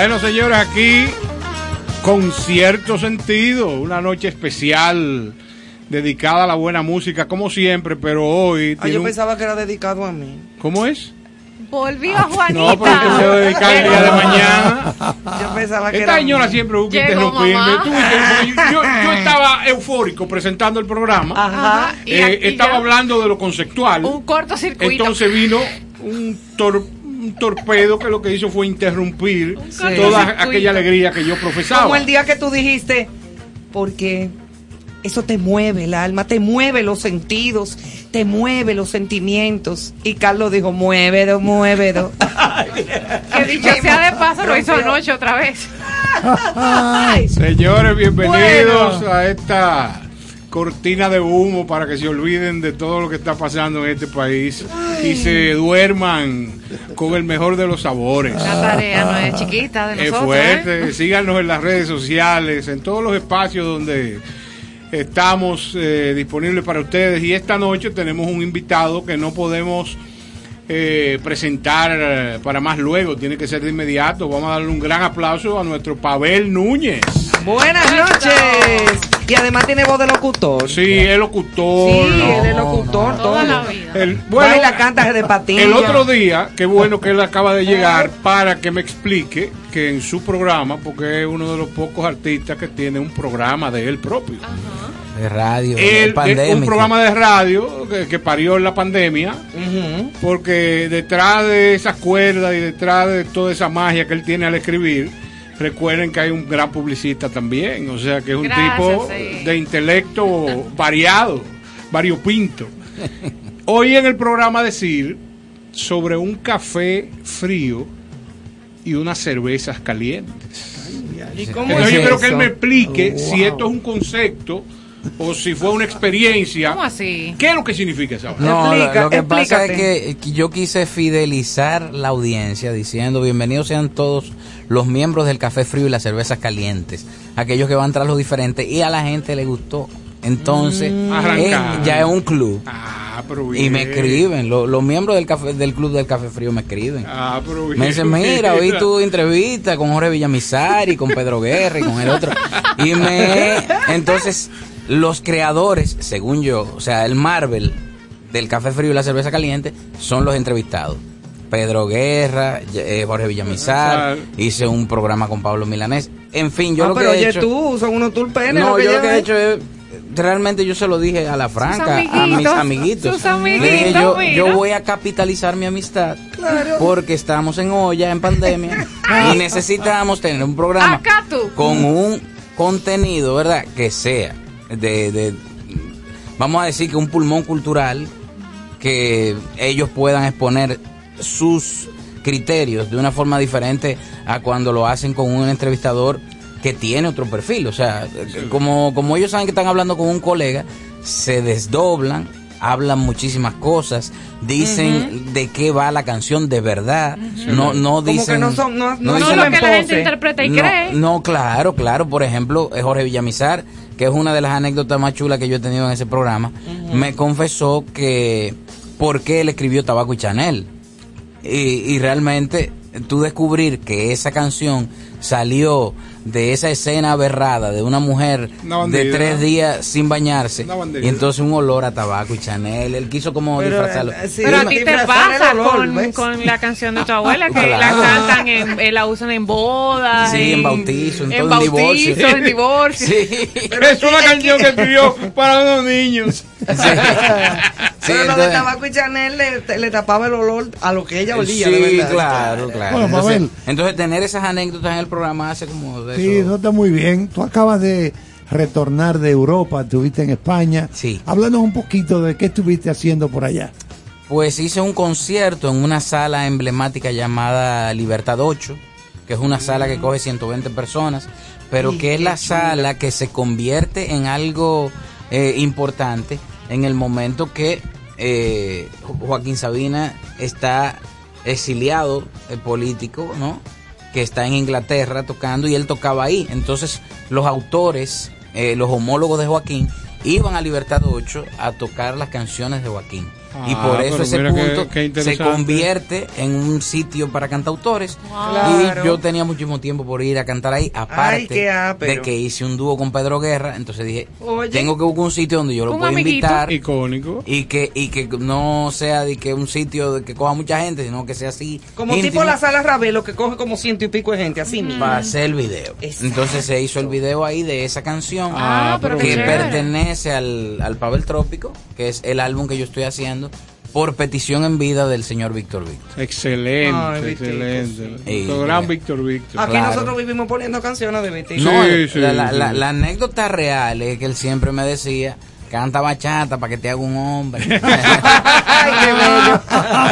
Bueno, señores, aquí con cierto sentido, una noche especial dedicada a la buena música, como siempre, pero hoy. Ah, yo pensaba que era dedicado a mí. ¿Cómo es? Volvió Juanita. No, porque se va a dedicar el día de mañana. Yo pensaba que Esta era señora mí. siempre busca interrumpirme. Tú yo, yo estaba eufórico presentando el programa. Ajá. Eh, estaba ya hablando de lo conceptual. Un cortocircuito. Entonces vino un, tor- torpedo que lo que hizo fue interrumpir toda aquella alegría que yo profesaba. Como el día que tú dijiste, porque eso te mueve el alma, te mueve los sentidos, te mueve los sentimientos. Y Carlos dijo, muévedo, muévedo. que dicho sea de paso, lo hizo anoche otra vez. Señores, bienvenidos Bueno. a esta cortina de humo para que se olviden de todo lo que está pasando en este país y se duerman con el mejor de los sabores. La tarea no es chiquita de Es nosotros. fuerte. ¿eh? Síganos en las redes sociales, en todos los espacios donde estamos eh, disponibles para ustedes. Y esta noche tenemos un invitado que no podemos eh, presentar eh, para más luego, tiene que ser de inmediato. Vamos a darle un gran aplauso a nuestro Pavel Núñez. Buenas noches. Y además tiene voz de locutor. Sí, el locutor. Sí, ¿no? él es locutor, todo. Toda la vida. El, bueno, Baila, canta de patilla. El otro día, qué bueno que él acaba de llegar para que me explique que en su programa, porque es uno de los pocos artistas que tiene un programa de él propio. De radio, el eh, un programa de radio que, que parió en la pandemia, porque detrás de esas cuerdas y detrás de toda esa magia que él tiene al escribir, recuerden que hay un gran publicista también, o sea que es un Gracias, tipo sí. de intelecto variado, variopinto. Hoy en el programa decir sobre un café frío y unas cervezas calientes. ¿Y cómo Entonces es yo quiero que él eso? me explique si esto es un concepto o si fue una experiencia. ¿Cómo así? ¿Qué es lo que significa esa? No, Explica- lo que pasa es explícate. que, que yo quise fidelizar la audiencia diciendo bienvenidos sean todos los miembros del café frío y las cervezas calientes, aquellos que van tras lo diferente y a la gente le gustó. Entonces, Mm. eh, ya es un club. Ah, pero Y me escriben, lo- los miembros del café del club del café frío me escriben. Ah, pero. Me dicen, mira, oí tu entrevista con Jorge Villamizar y con Pedro Guerra y con el otro. Y me... Entonces, los creadores, según yo, o sea, el Marvel del café frío y la cerveza caliente, son los entrevistados. Pedro Guerra, eh, Jorge Villamizar, hice un programa con Pablo Milanés. En fin, yo Ah, lo que pero he oye hecho... tú, son unos tulpenes. No, lo que yo lo que he hecho es, realmente yo se lo dije a la franca, a mis amiguitos, sus amiguitos, dije, yo, yo voy a capitalizar mi amistad porque estamos en olla, en pandemia, y necesitamos tener un programa Acá tú. con un contenido, ¿verdad? Que sea de, de, vamos a decir que un pulmón cultural que ellos puedan exponer sus criterios de una forma diferente a cuando lo hacen con un entrevistador que tiene otro perfil. O sea, como, como ellos saben que están hablando con un colega, se desdoblan, hablan muchísimas cosas, dicen de qué va la canción de verdad, no, no Como dicen... que no son, no, no, No dicen- lo que la gente interpreta y no, cree. no, claro, claro. Por ejemplo, eh, Jorge Villamizar, que es una de las anécdotas más chulas que yo he tenido en ese programa, me confesó que por qué él escribió Tabaco y Chanel. Y, y realmente tú descubrir que esa canción salió de esa escena aberrada de una mujer Una de tres días sin bañarse y entonces un olor a tabaco y Chanel. Él quiso como Pero, disfrazarlo. eh, sí, Pero a ti te pasa olor, con, con la canción de tu abuela, que la cantan, en, eh, la usan en bodas, Sí, en bautizo, en todo, en divorcio. en divorcio. Sí. es una canción que escribió para unos niños. Sí, Pero lo de tabaco y Chanel le, le tapaba el olor a lo que ella olía, sí, de verdad. claro, claro. Bueno, entonces, tener esas anécdotas en el programa hace como de Sí, eso. eso está muy bien. Tú acabas de retornar de Europa, estuviste en España. Sí. Háblanos un poquito de qué estuviste haciendo por allá. Pues hice un concierto en una sala emblemática llamada Libertad 8, que es una sala que coge 120 personas, pero que es la sala que se convierte en algo eh, importante en el momento que eh, Jo- Joaquín Sabina está exiliado eh, político, ¿no? Que está en Inglaterra tocando y él tocaba ahí. Entonces los autores, eh, los homólogos de Joaquín, iban a Libertad 8 a tocar las canciones de Joaquín. Y Ah, por eso pero ese qué- punto qué se convierte en un sitio para cantautores. Claro. Y yo tenía muchísimo tiempo por ir a cantar ahí, aparte Ay, qué ápero. de que hice un dúo con Pedro Guerra, entonces dije, Oye. tengo que buscar un sitio donde yo lo pueda invitar Icónico. y que y que no sea de que un sitio de que coja mucha gente, sino que sea así Como íntimo tipo la sala Ravelo que coge como ciento y pico de gente, así mismo. para hacer el video. Exacto. Entonces se hizo el video ahí de esa canción Ah, pero qué que pertenece al, al Pavel Trópico, que es el álbum que yo estoy haciendo por petición en vida del señor Víctor Víctor. Excelente, Vitico, excelente. sí. Y- gran Víctor Víctor. Aquí Claro. nosotros vivimos poniendo canciones de Betty. No, Sí, sí, la, la- sí. la- la anécdota real es que él siempre me decía, canta bachata para que te haga un hombre. Ay, qué bello.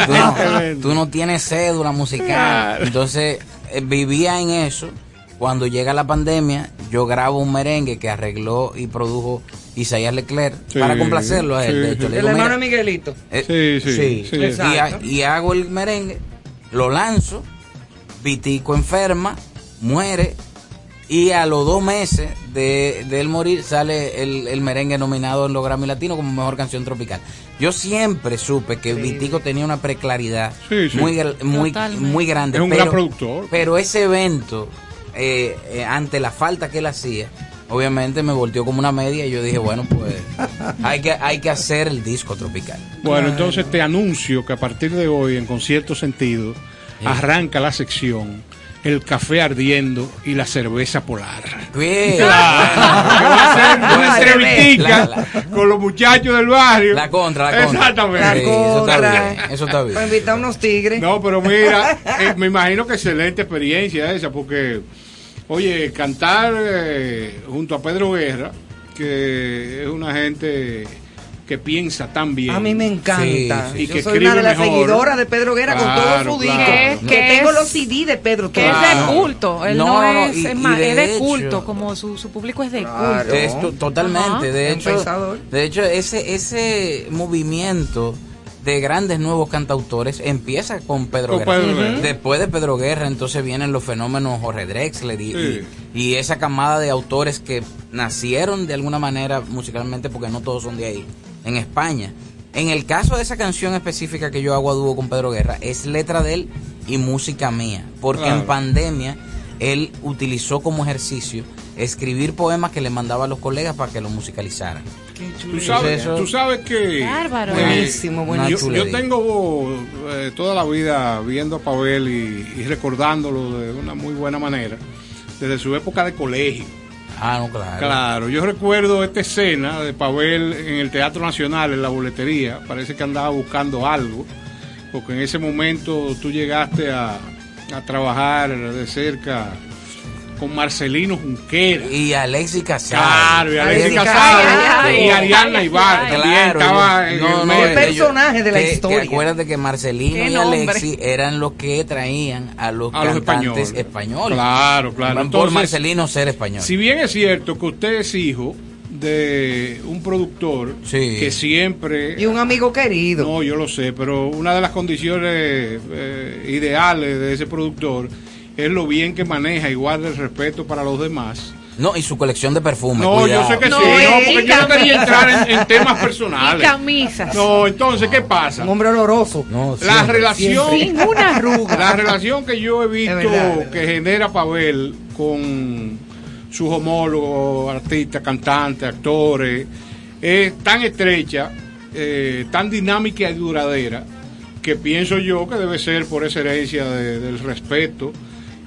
tú, no, tú no tienes cédula musical. Claro. Entonces, eh, vivía en eso. Cuando llega la pandemia, yo grabo un merengue que arregló y produjo Isaías Leclerc Sí, para complacerlo a él. sí, de hecho, sí. le El hermano de "Mira, Miguelito. eh, Sí, sí, sí. Y, ha- y hago el merengue, lo lanzo, Vitico enferma, muere, y a los dos meses de, de él morir sale el, el merengue nominado en los Grammy Latino como mejor canción tropical. Yo siempre supe que Vitico tenía una preclaridad Sí, sí. muy muy muy grande. Es un pero, gran productor. Pero ese evento, eh, eh, ante la falta que él hacía, obviamente me volteó como una media y yo dije, bueno, pues hay que, hay que hacer el disco tropical. Bueno, entonces te anuncio que a partir de hoy, en concierto sentido, arranca la sección El café ardiendo y la cerveza polar. Bien. Claro, Ay, entrevistica con los muchachos del barrio. La contra, la contra. Exactamente. La Sí, eso está contra. bien, eso está bien. Para invitar unos tigres. No, pero mira, eh, me imagino que excelente experiencia esa, porque, oye, cantar eh, junto a Pedro Guerra, que es una gente que piensa tan bien. A mí me encanta. Sí, sí. Y Yo que soy una de las mejor. seguidoras de Pedro Guerra con todo su disco. claro. Que, tengo es- los CD de Pedro. Que es de culto, él No, no, no, es, y- es y más, de es de hecho- culto, como su, su público es de Claro. culto. Es totalmente, Ajá. de hecho, pensador. de hecho ese ese movimiento de grandes nuevos cantautores empieza con Pedro Con Guerra. Pedro Guerra. Después de Pedro Guerra, entonces vienen los fenómenos Jorge Drexler y, Sí. y- y esa camada de autores que nacieron de alguna manera musicalmente, porque no todos son de ahí, en España. En el caso de esa canción específica que yo hago a dúo con Pedro Guerra, es letra de él y música mía, porque Claro. en pandemia él utilizó como ejercicio escribir poemas que le mandaba a los colegas para que los musicalizaran. Tú sabes, Eso- tú sabes que... Bárbaro. eh, Buenísimo, yo, buenísimo. yo chulería. tengo eh, toda la vida viendo a Pavel y, y recordándolo de una muy buena manera, desde su época de colegio. Ah, no, claro. Claro, yo recuerdo esta escena de Pavel en el Teatro Nacional, en la boletería. Parece que andaba buscando algo, porque en ese momento tú llegaste a, a trabajar de cerca con Marcelino Junquera. Y Alexis Casado. Claro, y Alexis Casado y Ariana Ibar Claro, estaba en el medio. Personaje de la que- que historia. acuérdate que Marcelino y. Alexis eran los que traían a los a los cantantes españoles. españoles. Claro, claro. Por Entonces, Marcelino ser español. Si bien es cierto que usted es hijo de un productor Sí. que siempre Y un amigo querido. No, yo lo sé, pero una de las condiciones eh, ideales de ese productor es lo bien que maneja y guarda el respeto para los demás. No, y su colección de perfumes. No, cuidado. yo sé que No, sí, y- no, y porque yo no quería entrar en, en temas Y personales. camisas. No, entonces, ¿qué pasa? Un hombre oloroso. No, La siempre. relación, Sin una arruga. la relación que yo he visto verdad. que genera Pavel con sus homólogos, artistas, cantantes, actores, es tan estrecha, eh, tan dinámica y duradera, que pienso yo que debe ser por esa herencia de- del respeto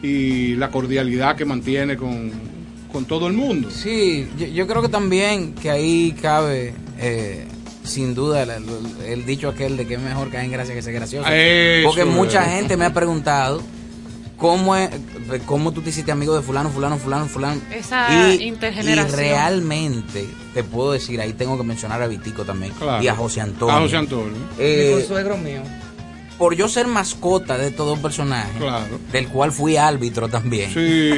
y la cordialidad que mantiene con, con todo el mundo. Sí, yo, yo creo que también que ahí cabe, eh, sin duda, el, el- el dicho aquel de que es mejor caer en gracia que ser gracioso. Eso Porque mucha gente me ha preguntado cómo, es, cómo tú te hiciste amigo de fulano, fulano, fulano, fulano. Esa y, intergeneración. Y realmente, te puedo decir, ahí tengo que mencionar a Vitico también Claro. y a José Antonio. A José Antonio. Eh, Dijo suegro mío. Por yo ser mascota de estos dos personajes, Claro. del cual fui árbitro también. Sí.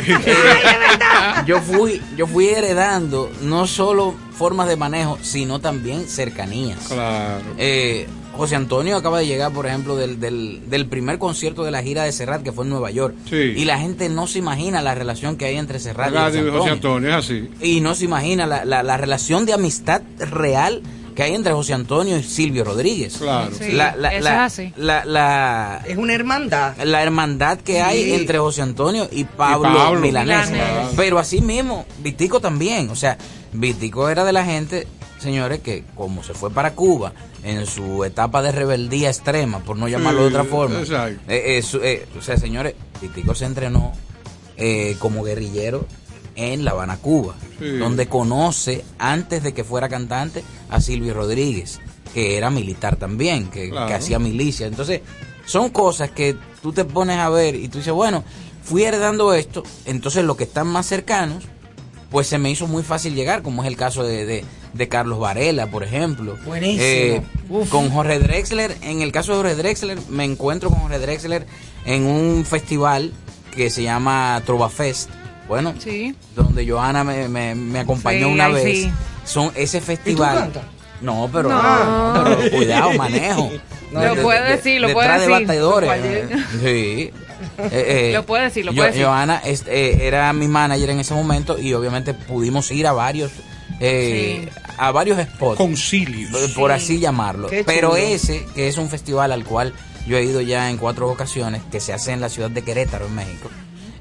yo fui yo fui heredando no solo formas de manejo sino también cercanías claro. Eh, José Antonio acaba de llegar por ejemplo del, del, del primer concierto de la gira de Serrat que fue en Nueva York Sí. y la gente no se imagina la relación que hay entre Serrat y José José Antonio. Antonio, es así. y no se imagina la, la, la relación de amistad real que hay entre José Antonio y Silvio Rodríguez. Claro. Sí, la, la, eso la, es así. la- la- Es una hermandad. la hermandad que hay entre José Antonio y Pablo, Y Pablo Milanés. Milanés. Pero así mismo, Vitico también. O sea, Vitico era de la gente, señores, que como se fue para Cuba en su etapa de rebeldía extrema, por no llamarlo de otra forma. exacto. eh, eh, su- eh, o sea, señores, Vitico se entrenó eh, como guerrillero en La Habana, Cuba, Sí. donde conoce, antes de que fuera cantante, a Silvio Rodríguez, que era militar también, que, Claro. que hacía milicia. Entonces, son cosas que tú te pones a ver y tú dices, bueno, fui heredando esto, entonces los que están más cercanos, pues se me hizo muy fácil llegar, como es el caso de, de- de Carlos Varela, por ejemplo. Buenísimo. Eh, con Jorge Drexler, en el caso de Jorge Drexler, me encuentro con Jorge Drexler en un festival que se llama Trova Fest. Bueno, Sí. donde Johanna me, me, me acompañó Sí, una vez. sí. Son ese festival. cantas? No, pero, No. pero cuidado, manejo. Lo puede decir, lo puede de decir. batidores. Cualquier- Sí. Eh, eh, Lo puede decir, lo Yo- puede decir. Johanna es- eh, era mi manager en ese momento y obviamente pudimos ir a varios eh, a varios spots Concilios. por así llamarlo. Pero ese, que es un festival al cual yo he ido ya en cuatro ocasiones, que se hace en la ciudad de Querétaro, en México,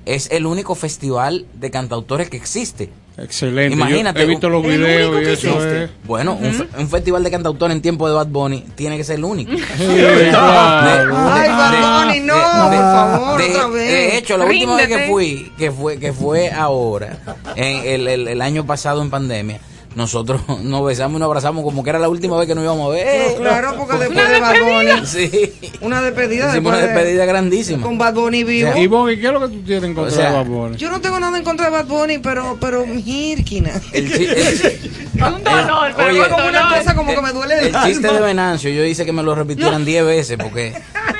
es el único festival de cantautores que existe. Excelente. Imagínate, Yo he visto los videos único y que eso existe. es. Bueno, un, fe- un festival de cantautores en tiempo de Bad Bunny tiene que ser el único. Sí, claro. Ay, Bad Bunny, no, por favor, de, otra vez. de hecho, la última vez que Ríndete. fui, que fue, que fue ahora, en el, el- el año pasado en pandemia, nosotros nos besamos y nos abrazamos como que era la última vez que nos íbamos a ver. No, claro, porque después de Bad Bunny, Sí. una despedida Hicimos después una de- despedida grandísima. con Bad Bunny vivo. O sea, Y Bobby, ¿qué es lo que tú tienes en contra O sea, de Bad Bunny? Yo no tengo nada en contra de Bad Bunny, pero, pero Mirkina. El, chi- el- Un dolor, pero oye, como una dolor. cosa como que me duele el, el chiste de Venancio, yo hice que me lo repitieran 10 veces porque eh,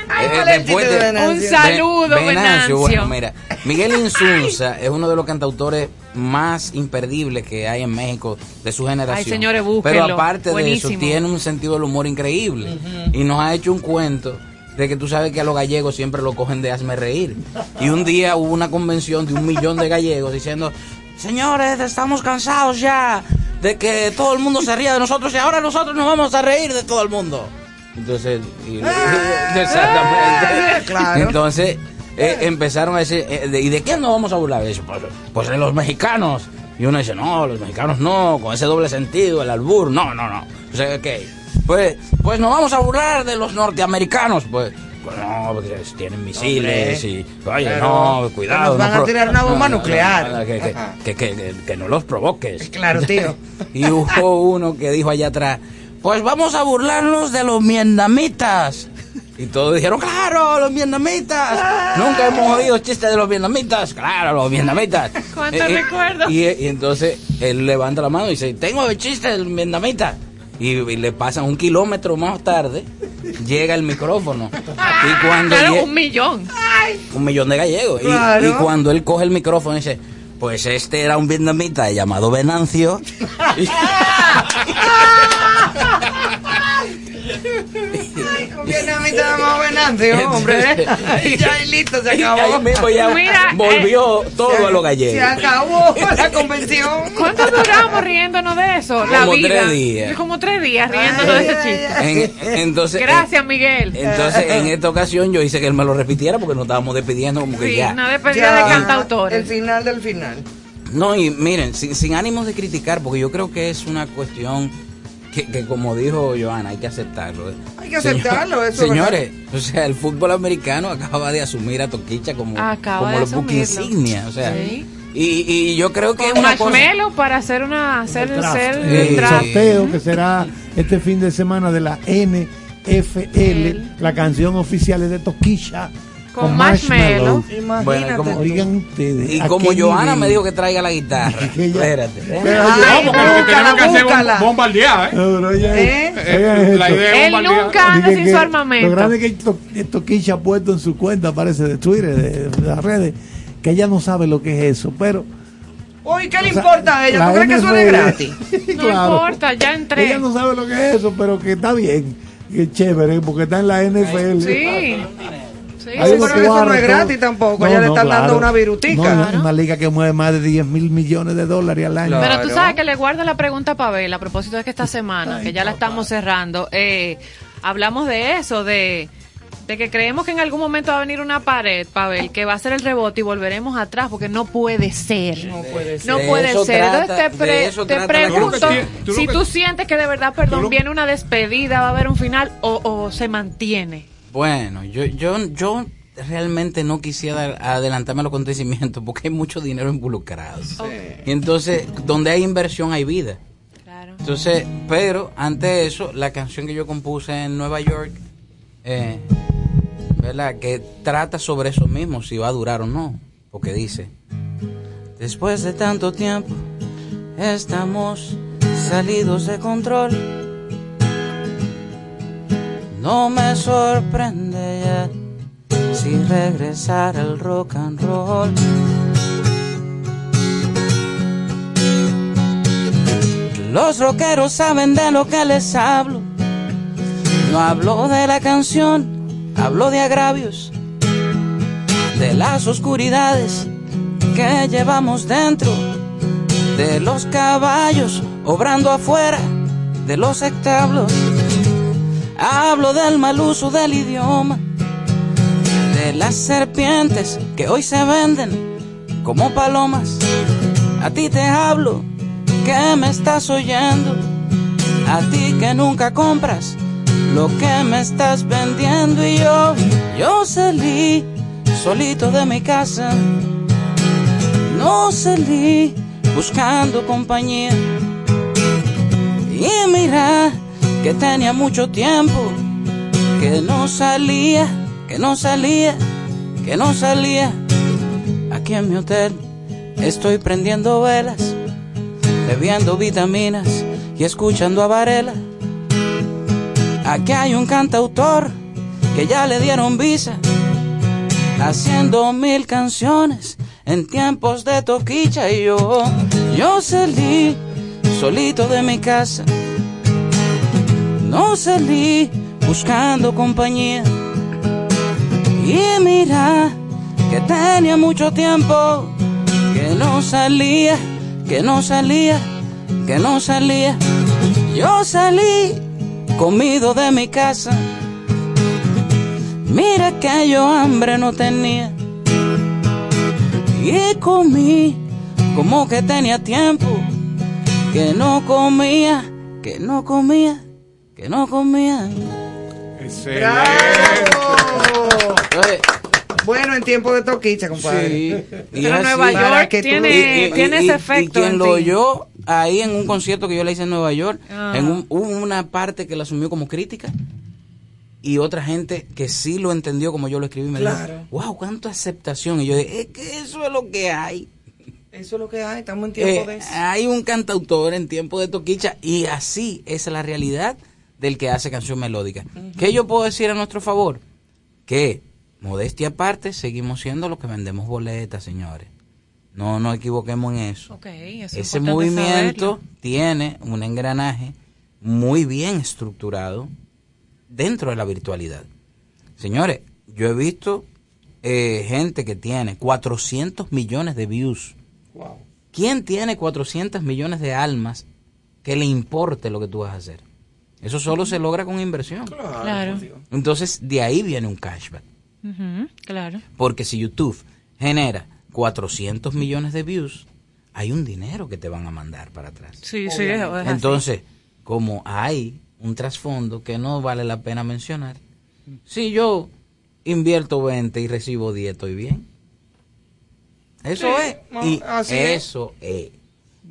¿cuál es el chiste de Venancio? Un saludo, Ve- Venancio. Bueno, mira, Miguel Insunza es uno de los cantautores más imperdibles que hay en México de su generación. Ay, señores, Pero búsquenlo. aparte de eso, tiene un sentido del humor increíble y nos ha hecho un cuento de que tú sabes que a los gallegos siempre lo cogen de hazme reír. Y un día hubo una convención de un millón de gallegos diciendo, señores, estamos cansados ya de que todo el mundo se ría de nosotros y ahora nosotros nos vamos a reír de todo el mundo. Entonces, y- exactamente. Claro. Entonces eh, empezaron a decir, eh, de- ¿y de quién nos vamos a burlar? Dice, pues, pues de los mexicanos. Y uno dice, no, los mexicanos no, con ese doble sentido, el albur, no, no, no. O sea, ok. Pues, pues nos vamos a burlar de los norteamericanos, pues. Pues no, porque tienen misiles y, oye, no, cuidado. Nos van no a tirar una bomba no, nuclear. no, que, que- que- que- no los provoques. Claro, tío. y hubo uno que dijo allá atrás, pues vamos a burlarnos de los vietnamitas. Y todos dijeron, claro, los vietnamitas. Nunca hemos oído chistes de los vietnamitas. Claro, los vietnamitas. ¿Cuánto Eh, eh, recuerdo? Y, y entonces él levanta la mano y dice, tengo el chiste del vietnamita. Y, y le pasan un kilómetro más tarde, llega el micrófono. Y cuando Claro, lle- un millón. un millón de gallegos. Y- Claro. Y, cuando él coge el micrófono dice, pues este era un vietnamita llamado Venancio. Vietnamita más Venancio, hombre. Y ya y listo, se acabó. mismo ya Mira, volvió todo a lo Se gallego. acabó la convención. ¿Cuánto duramos riéndonos de eso? La Como vida. tres días. Como tres días riéndonos de ese chiste. En- entonces, Gracias, Miguel. eh, entonces, en esta ocasión yo hice que él me lo repitiera porque nos estábamos despidiendo como que Sí, ya. una despedida de Ya, cantautores. El final del final. No, y miren, sin, sin ánimos de criticar, porque yo creo que es una cuestión que, que como dijo Joana, hay que aceptarlo. Hay que aceptarlo, eso es Señores, o sea, el fútbol americano acaba de asumir a Toquicha como, Acaba como los asumirlo. insignia, o sea, Sí. y, y yo creo que es una cosa... marshmallow para hacer una hacer El draft. ser el el draft. sorteo que será este fin de semana de la NFL, la canción oficial es de Toquilla Con marshmallow. Imagínate. Bueno, y como- Oigan ustedes. Y ¿a como Joana nivel? me dijo que traiga la guitarra, Que ella- espérate. ¿eh? Pero Ay, No, porque lo que tenemos que hacer es bombardear, ¿eh? No, ¿Eh? Eh, la idea Él nunca anda sin su Lo armamento. grande es que To- eh, Toquilla ha puesto en su cuenta, parece de Twitter, de, de las redes, que ella no sabe lo que es eso, pero... Uy, ¿qué le o sea, importa a ella? la ¿Tú crees que eso es gratis? No importa, ya entré. Ella no sabe lo que es eso, pero que está bien, que es chévere, porque está en la NFL. Sí. Unos pero eso no es gratis tampoco, ya le están dando una virutica. No, Claro. Una liga que mueve más de 10 mil millones de dólares al año. Pero tú Claro. sabes que le guardo la pregunta a Pavel a propósito de que esta semana, que ya la estamos cerrando, eh, hablamos de eso, de, de que creemos que en algún momento va a venir una pared, Pavel, que va a ser el rebote y volveremos atrás, porque no puede ser. No puede ser. No De puede eso ser. trata- Entonces te, pre- eso pregunto. Tú si que- tú sientes que de verdad, perdón, viene una despedida, va a haber un final o, o se mantiene. Bueno, yo, yo, yo realmente no quisiera adelantarme a los acontecimientos porque hay mucho dinero involucrado. Y entonces, donde hay inversión hay vida. Claro. Entonces, pero ante eso, la canción que yo compuse en Nueva York, eh, ¿verdad? Que trata sobre eso mismo, si va a durar o no. Porque dice, después de tanto tiempo, estamos salidos de control. No me sorprende ya si regresar al rock and roll. Los rockeros saben de lo que les hablo. No hablo de la canción, hablo de agravios, de las oscuridades que llevamos dentro, de los caballos obrando afuera, de los establos. Hablo del mal uso del idioma, de las serpientes que hoy se venden como palomas. A ti te hablo, que me estás oyendo. A ti que nunca compras lo que me estás vendiendo. Y yo, yo salí solito de mi casa. No salí buscando compañía. Y mira que tenía mucho tiempo que no salía, que no salía, que no salía. Aquí en mi hotel estoy prendiendo velas, bebiendo vitaminas y escuchando a Varela. Aquí hay un cantautor que ya le dieron visa, haciendo mil canciones en tiempos de toquicha y yo, yo salí solito de mi casa. No salí buscando compañía. Y mira que tenía mucho tiempo que no salía, que no salía, que no salía. Yo salí comido de mi casa. Mira que yo hambre no tenía. Y comí como que tenía tiempo que no comía, que no comía, que no comía. Excelente. ¡Bravo! Oye, Bueno, en tiempo de toquicha, compadre. Sí, y Pero Nueva así. York que tú- tiene, Y- y- tiene y- ese y efecto. quien en lo oyó ahí en un concierto que yo le hice en Nueva York, Ah. en un- hubo una parte que la asumió como crítica y otra gente que sí lo entendió como yo lo escribí. Me Claro. dijo, wow, cuánta aceptación. Y yo dije, es que eso es lo que hay. Eso es lo que hay, estamos en tiempo Eh, de eso. hay un cantautor en tiempo de toquicha y así es la realidad del que hace canción melódica. ¿Qué yo puedo decir a nuestro favor? Que, modestia aparte, seguimos siendo los que vendemos boletas, señores. No nos equivoquemos en eso. Es Ese movimiento saberlo. tiene un engranaje muy bien estructurado dentro de la virtualidad. Señores, yo he visto eh, gente que tiene 400 millones de views. ¿Quién tiene 400 millones de almas que le importe lo que tú vas a hacer? Eso solo se logra con inversión. Claro. Entonces, de ahí viene un cashback. Claro. Porque si YouTube genera 400 millones de views, hay un dinero que te van a mandar para atrás. Sí, sí. Entonces, como hay un trasfondo que no vale la pena mencionar, si yo invierto 20 y recibo 10, estoy bien. Eso Sí, es. no, Y así es. eso es.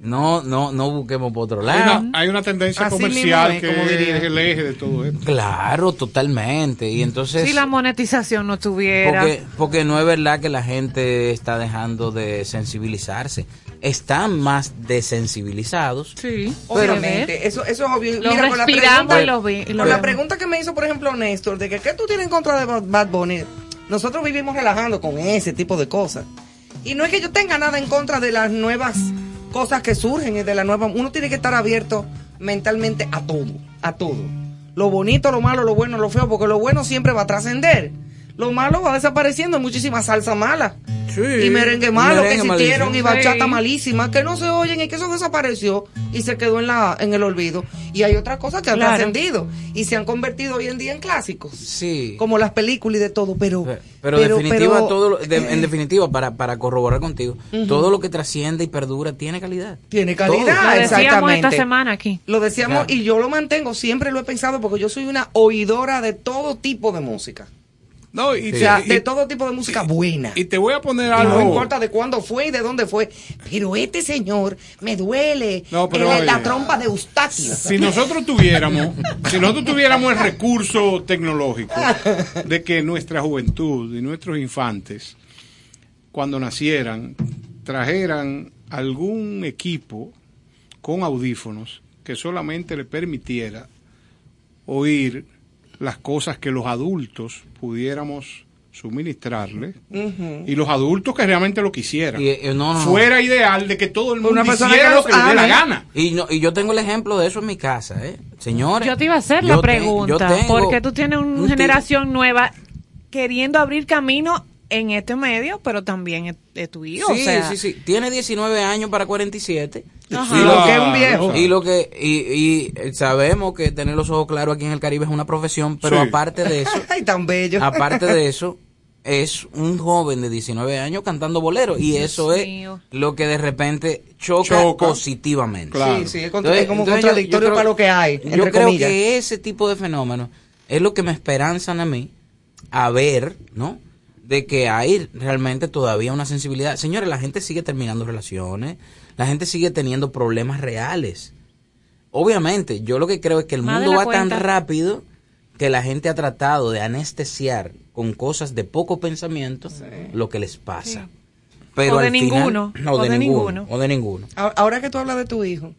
No, no, no busquemos por otro Hay lado. una, hay una tendencia Así comercial es, que como diría. es el eje de todo esto. Claro, totalmente. Y entonces... Si la monetización no tuviera. Porque, porque no es verdad que la gente está dejando de sensibilizarse. Están más desensibilizados. Sí, Obviamente, eso, eso es obvio. Lo Mira, con la respiramos pregunta- y lo vi- y lo con la pregunta que me hizo, por ejemplo, Néstor, de que qué tú tienes en contra de Bad- Bad Bunny, nosotros vivimos relajando con ese tipo de cosas. Y no es que yo tenga nada en contra de las nuevas cosas que surgen, de la nueva. Uno tiene que estar abierto mentalmente a todo, a todo. Lo bonito, lo malo, lo bueno, lo feo, porque lo bueno siempre va a trascender. Lo malo va desapareciendo, hay muchísima salsa mala. Sí. Y merengue malo Merengue que existieron malísimo. y bachata Sí. malísima que no se oyen y que eso desapareció y se quedó en la en el olvido. Y hay otras cosas que han Claro. trascendido y se han convertido hoy en día en clásicos. Sí. Como las películas y de todo, pero... Pero, pero definitiva, pero- todo lo- de- en definitiva, para, para corroborar contigo, todo lo que trasciende y perdura tiene calidad. Tiene Todo. calidad, Lo decíamos exactamente. esta semana aquí. Lo decíamos Claro. y yo lo mantengo, siempre lo he pensado porque yo soy una oidora de todo tipo de música. No, y, O sea, y- de todo tipo de música buena. y te voy a poner algo. no importa de cuándo fue y de dónde fue. Pero este señor me duele No, pero oye. la trompa de Eustaquio. Si nosotros tuviéramos, si nosotros tuviéramos el recurso tecnológico de que nuestra juventud y nuestros infantes, cuando nacieran, trajeran algún equipo con audífonos que solamente le permitiera oír las cosas que los adultos pudiéramos suministrarle y los adultos que realmente lo quisieran. Y, eh, no, no, no. Fuera ideal de que todo el mundo Una persona hiciera que lo que le dé la gana. Y, no- y yo tengo el ejemplo de eso en mi casa, ¿eh? Señores. Yo te iba a hacer la te- pregunta, tengo porque tú tienes una un generación nueva queriendo abrir camino en este medio, pero también es, es tu hijo. Sí, o sea, sí, sí. Tiene 19 años para 47. Ajá. Y lo que es un viejo. Y lo que y, y, eh, sabemos que tener los ojos claros aquí en el Caribe es una profesión, pero Sí. aparte de eso, Ay, tan bello. aparte de eso, es un joven de 19 años cantando bolero y eso es mío. lo que de repente choca, Choca. positivamente. Claro. Sí, sí, es, contra- Entonces- es como yo- contradictorio yo creo- para lo que hay, Yo creo comillas. que ese tipo de fenómenos es lo que me esperanzan a mí a ver, ¿no? De que hay realmente todavía una sensibilidad. Señores, la gente sigue terminando relaciones, la gente sigue teniendo problemas reales. Obviamente, yo lo que creo es que el Más mundo va tan rápido que la gente ha tratado de anestesiar con cosas de poco pensamiento lo que les pasa. Pero O de al final- ninguno, no, o de, de ninguno, ninguno. o de ninguno. Ahora- Ahora que tú hablas de tu hijo,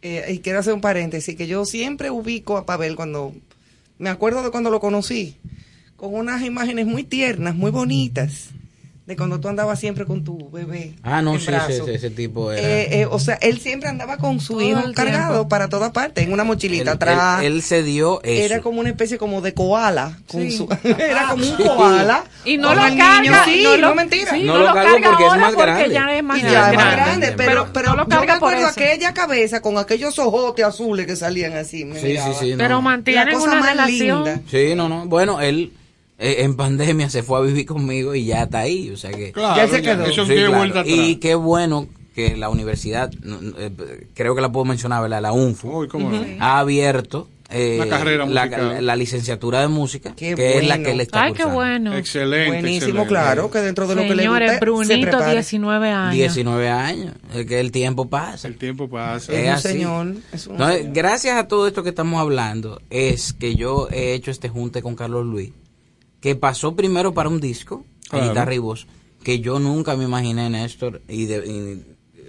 eh, y quiero hacer un paréntesis, que yo siempre ubico a Pavel cuando, me acuerdo de cuando lo conocí, con unas imágenes muy tiernas, muy bonitas, de cuando tú andabas siempre con tu bebé. Ah, no, en sí, brazos. ese, ese tipo era... Eh, eh, o sea, él siempre andaba con su Todo hijo cargado tiempo. para todas partes, en una mochilita él, atrás. él- él se dio eso. Era como una especie como de koala. Con Sí. su, era como un koala. Y no lo carga, niño. Sí, no, no, lo, mentira. sí, No no lo lo carga porque es ahora más porque grande. ya es más y ya es más grande. grande, pero, Pero pero no lo yo carga me por acuerdo aquella cabeza con aquellos ojotes azules que salían así. me Sí, miraba. sí, sí. no, Pero no. mantienen La cosa una más relación. linda. Sí, no, no. Bueno, él en pandemia se fue a vivir conmigo y ya está ahí. O sea que... Claro, Ya se quedó. Eso Sí, claro. vuelta atrás. Y qué bueno que la universidad, eh, creo que la puedo mencionar, ¿verdad? La UNFU, Uy, cómo no. ha abierto eh, Una carrera la, la- la licenciatura de música, Qué que es la bueno. que él está Ay, qué bueno. Excelente. Buenísimo, excelente. claro, que dentro de lo que le se Brunito, prepare. 19 años. 19 años, es que el tiempo pasa. El tiempo pasa. Es un así. señor, es un No, eh, señor. gracias a todo esto que estamos hablando, es que yo he hecho este junte con Carlos Luis, que pasó primero para un disco, Claro. en guitarra y voz, que yo nunca me imaginé, Néstor, y, de-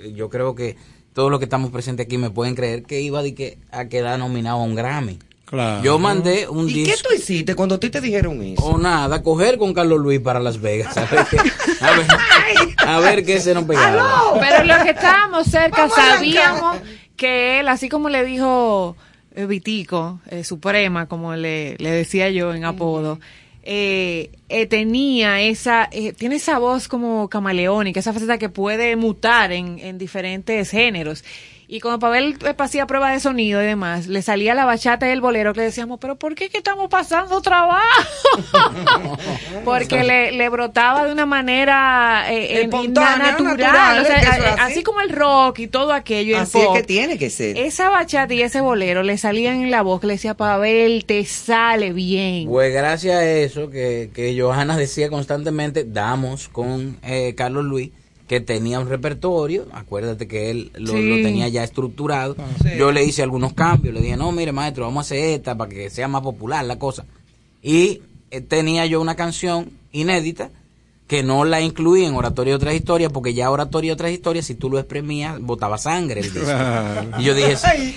y yo creo que todos los que estamos presentes aquí me pueden creer que iba de que, a quedar nominado a un Grammy. Claro. Yo mandé un ¿Y qué disco. tú hiciste cuando a ti te dijeron eso? O nada, coger con Carlos Luis para Las Vegas. A ver, qué- a ver, a ver qué se nos pegaba. Pero los que estábamos cerca Vamos sabíamos que él, así como le dijo eh, Vitico, eh, Suprema, como le, le decía yo en apodo, eh, eh, tenía esa, eh, tiene esa voz como camaleónica, esa faceta que puede mutar en, en diferentes géneros. Y cuando Pavel eh, hacía prueba de sonido y demás, le salía la bachata y el bolero que le decíamos, pero ¿por qué que estamos pasando trabajo? Porque le, le brotaba de una manera eh, en- Espontánea, natural, natural, o sea, es que eso es a- así. así como el rock y todo aquello, y el Así es que tiene que ser. Esa bachata y ese bolero le salían en la voz que le decía, Pavel, te sale bien. Pues gracias a eso que, que Johanna decía constantemente, damos con eh, Carlos Luis, que tenía un repertorio, acuérdate que él lo, Sí. lo tenía ya estructurado. Sí. Yo le hice algunos cambios, le dije, no, mire maestro, vamos a hacer esta para que sea más popular la cosa. Y eh, tenía yo una canción inédita que no la incluí en Oratorio de otras historias, porque ya Oratorio de otras historias, si tú lo exprimías, botaba sangre el disco. Y yo dije,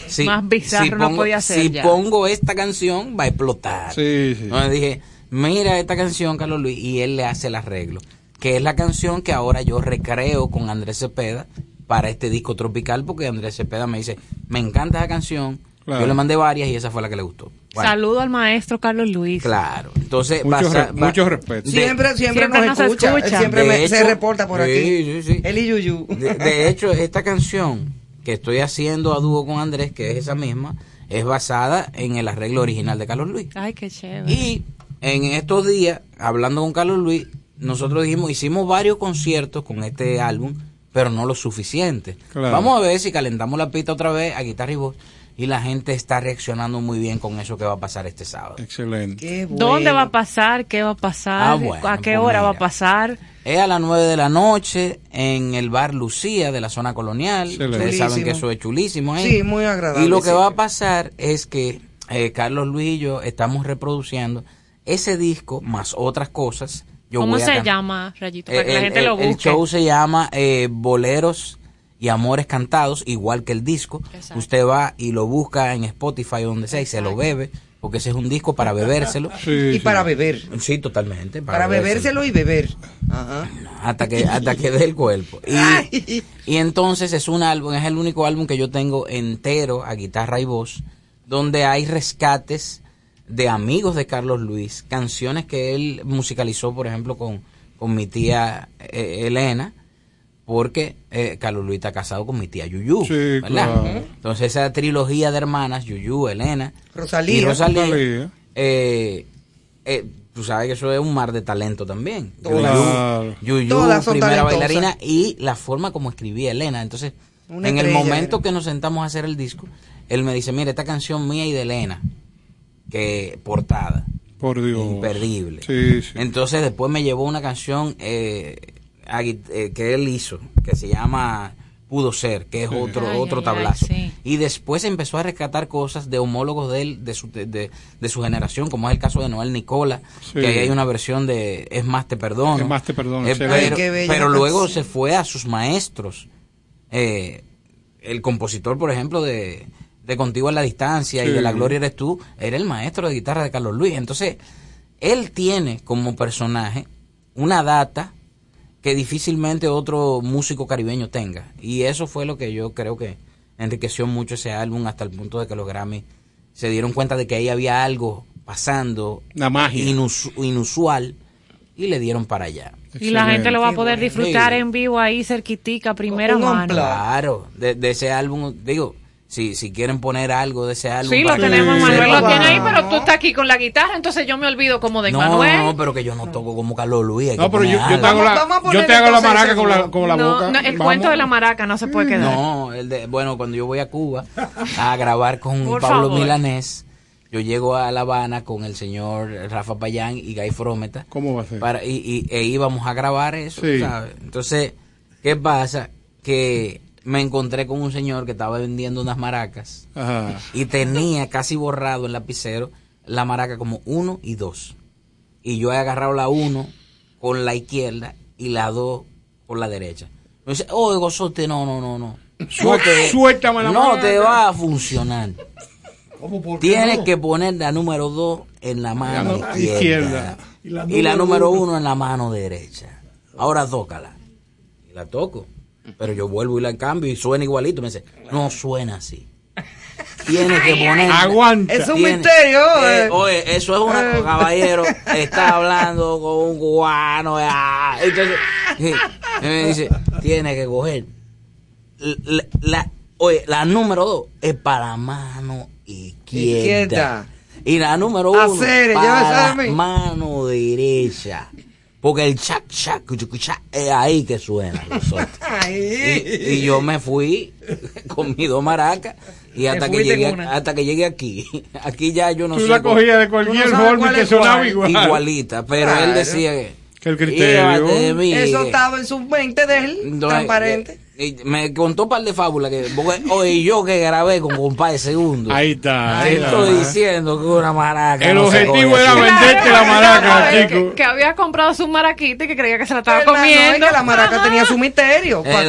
si, Más bizarro si no pongo, podía ser si ya. pongo esta canción, va a explotar. Sí, sí. Entonces dije, mira esta canción, Carlos Luis, y él le hace el arreglo. Que es la canción que ahora yo recreo con Andrés Cepeda para este disco tropical, porque Andrés Cepeda me dice, me encanta esa canción. Claro. Yo le mandé varias y esa fue la que le gustó. Bueno, Saludo al maestro Carlos Luis. Claro. Entonces, Mucho, basa- re- mucho respeto. Siempre, siempre, Siempre nos, nos escucha. siempre me- se reporta por sí, aquí. sí, sí. Él y Yuyu. De, de hecho, esta canción que estoy haciendo a dúo con Andrés, que es esa misma, es basada en el arreglo original de Carlos Luis. Ay, qué chévere. Y en estos días, hablando con Carlos Luis, nosotros dijimos, hicimos varios conciertos con este álbum, pero no lo suficiente. Claro. Vamos a ver si calentamos la pista otra vez a guitarra y voz. Y la gente está reaccionando muy bien con eso que va a pasar este sábado. Excelente. Qué bueno. ¿Dónde va a pasar? ¿Qué va a pasar? Ah, bueno, ¿A qué pues hora va a pasar? Es a las 9 de la noche en el bar Lucía de la zona colonial. Excelente. Ustedes saben Chulísimo. que eso es chulísimo. ¿eh? Sí, muy agradable. Y lo que sí. va a pasar es que eh, Carlos Luis y yo estamos reproduciendo ese disco más otras cosas. Yo ¿Cómo se can- llama, Rayito? Eh, Para que la el- gente el- lo El busque. show se llama eh, Boleros y Amores Cantados, igual que el disco. Exacto. Usted va y lo busca en Spotify o donde sea y se lo bebe, porque ese es un disco para bebérselo. Sí, Y sí. para beber. Sí, totalmente. Para bebérselo y beber. Ajá. hasta que hasta que dé el cuerpo y, Ay. y entonces es un álbum es el único álbum que yo tengo entero a guitarra y voz donde hay rescates de amigos de Carlos Luis canciones que él musicalizó por ejemplo con, con mi tía eh, Elena porque eh, Carlos Luis está casado con mi tía Yuyu Sí, ¿verdad? claro. entonces esa trilogía de hermanas Yuyu Elena Rosalía. y Rosalía, Rosalía. eh, eh, tú sabes que eso es un mar de talento también. Yuyu, Yuyu, Todas son primera talentosas. bailarina y la forma como escribía Elena. Entonces, Una en el momento era. que nos sentamos a hacer el disco, él me dice, mira, esta canción mía y de Elena, que portada, Por Dios. imperdible. Sí, sí. Entonces después me llevó una canción eh, eh, que él hizo, que se llama Pudo Ser, que es otro, Ay, otro ay, tablazo. ay, sí. Y después empezó a rescatar cosas de homólogos de él, de su, de, de- de su generación, como es el caso de Noel Nicola, Sí. que ahí hay una versión de Es más te perdono. Es más te perdono, Eh, pero luego se fue a sus maestros. Eh, el compositor, por ejemplo, de, de Contigo en la Distancia y de La Gloria Eres Tú, era el maestro de guitarra de Carlos Luis. Entonces, él tiene como personaje una data que difícilmente otro músico caribeño tenga. Y eso fue lo que yo creo que enriqueció mucho ese álbum hasta el punto de que los Grammy se dieron cuenta de que ahí había algo pasando La magia. inus- inusual y le dieron para allá. Y la gente lo va a poder disfrutar Sí. en vivo ahí cerquitica, primera Un mano. Claro, de, de ese álbum, digo, si, si quieren poner algo de ese álbum. Sí, lo tenemos. Manuel lo tiene ahí, pero tú estás aquí con la guitarra, entonces yo me olvido como de No, Manuel. no, pero que yo no toco como Carlos Luis. No, pero yo, yo te hago la, yo te hago la maraca con la, con la No, boca. no, el Vamos. cuento de la maraca no se puede quedar. No, el de, bueno, cuando yo voy a Cuba a grabar con Pablo favor. Milanés, yo llego a La Habana con el señor Rafa Payán y Guy Frometa. ¿Cómo va a ser? Para, y, y- e íbamos a grabar eso, Sí. ¿sabes? Entonces, ¿qué pasa? Que me encontré con un señor que estaba vendiendo unas maracas Ajá. y tenía casi borrado el lapicero la maraca como uno y dos. Y yo he agarrado la uno con la izquierda y la dos con la derecha. Me dice, oh, gozote, no, no, no, no. No te, Suéltame la no maraca. te va a funcionar. ¿Cómo por qué Tienes no? que poner la número dos en la mano La izquierda. izquierda. Y la Y la número uno en la mano derecha. Ahora tócala. Y la toco. Pero yo vuelvo y la cambio y suena igualito. Me dice, no suena así. Tienes que poner. Aguanta. Es un Tiene- misterio. eh, eh. oye, eso es una Eh. caballero. Está hablando con un cubano. ah, Entonces, me dice, tiene que coger. La, la- oye, la número dos es para mano izquierda. Izquierda. Y la número uno Hacer, para mano derecha. Porque el chac, chac, chac, es ahí que suena. Y, y yo me fui con mis dos maracas y hasta que llegué hasta que llegué aquí aquí ya yo no Tú sé la cómo- cogías de Tú cualquier no forma es sonaba igual. igualita pero él decía que Que el criterio. "Llévate de mí", Eso que- estaba en su mente de él, transparente. Que- y me contó un par de fábulas que porque, oye yo que grabé con compadre segundo Ahí está. te ahí estoy está. diciendo que una maraca El no objetivo era venderte la maraca, que, chico. que había comprado su maraquita y que creía que se la estaba Pero la- no, es comiendo. que la maraca tenía su misterio. Eh,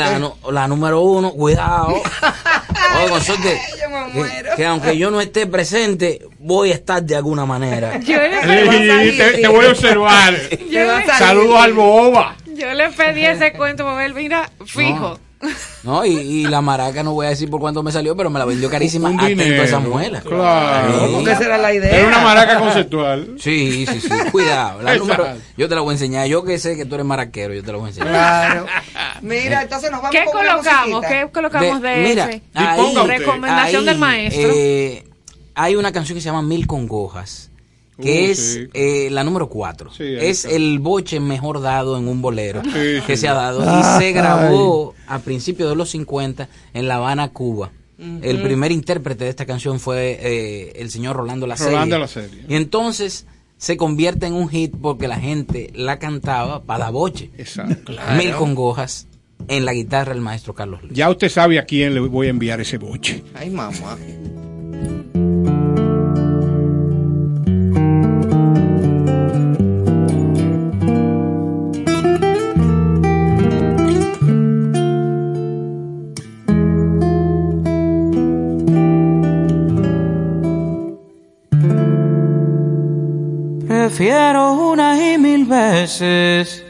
la, número uno, cuidado. Oye, consorte, Yo me que, muero. que aunque yo no esté presente, voy a estar de alguna manera. Yo le, te, te voy a observar. Saludos al boba. yo le pedí ese cuento ver, mira, fijo. ¿no? Y, y la maraca, no voy a decir por cuánto me salió, pero me la vendió carísima. Un Atento a dinero. esa muela. Claro. Sí. Esa era la idea. Era una maraca conceptual. Sí, sí, sí. Cuidado. La número, yo te la voy a enseñar. Yo que sé que tú eres maraquero, yo te la voy a enseñar. Claro. Mira, entonces nos vamos ¿Qué con colocamos? ¿Qué colocamos de, mira, ese? ahí-. Recomendación ahí, del maestro. eh, hay una canción que se llama Mil Congojas, que Uh, es sí. eh, la número 4. Sí, ahí es está. el boche mejor dado en un bolero Sí, que sí. se ha dado. Y Ay. se grabó a principios de los 50 en La Habana, Cuba. El primer intérprete de esta canción fue eh, el señor Rolando La Rolando La Serie. Y entonces se convierte en un hit porque la gente la cantaba para boche. Exacto. Mil Congojas en la guitarra el maestro Carlos Luis. Ya usted sabe a quién le voy a enviar ese boche. Ay, mamá. Prefiero una y mil veces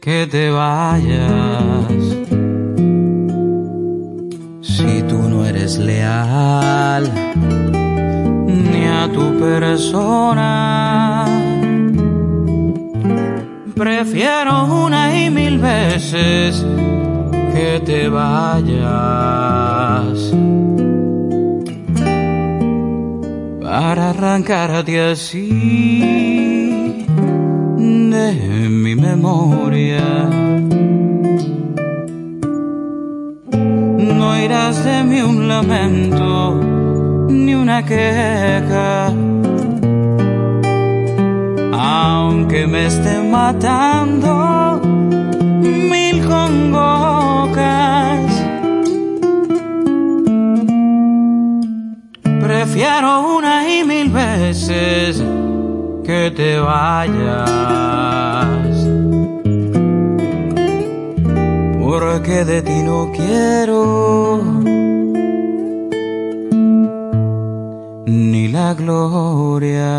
que te vayas. Si tú no eres leal ni a tu persona. Prefiero una y mil veces que te vayas. para arrancarte así de mi memoria. No irás de mí un lamento ni una queja, aunque me esté matando mil congocas. Prefiero una y mil veces que te vayas. Porque de ti no quiero ni la gloria.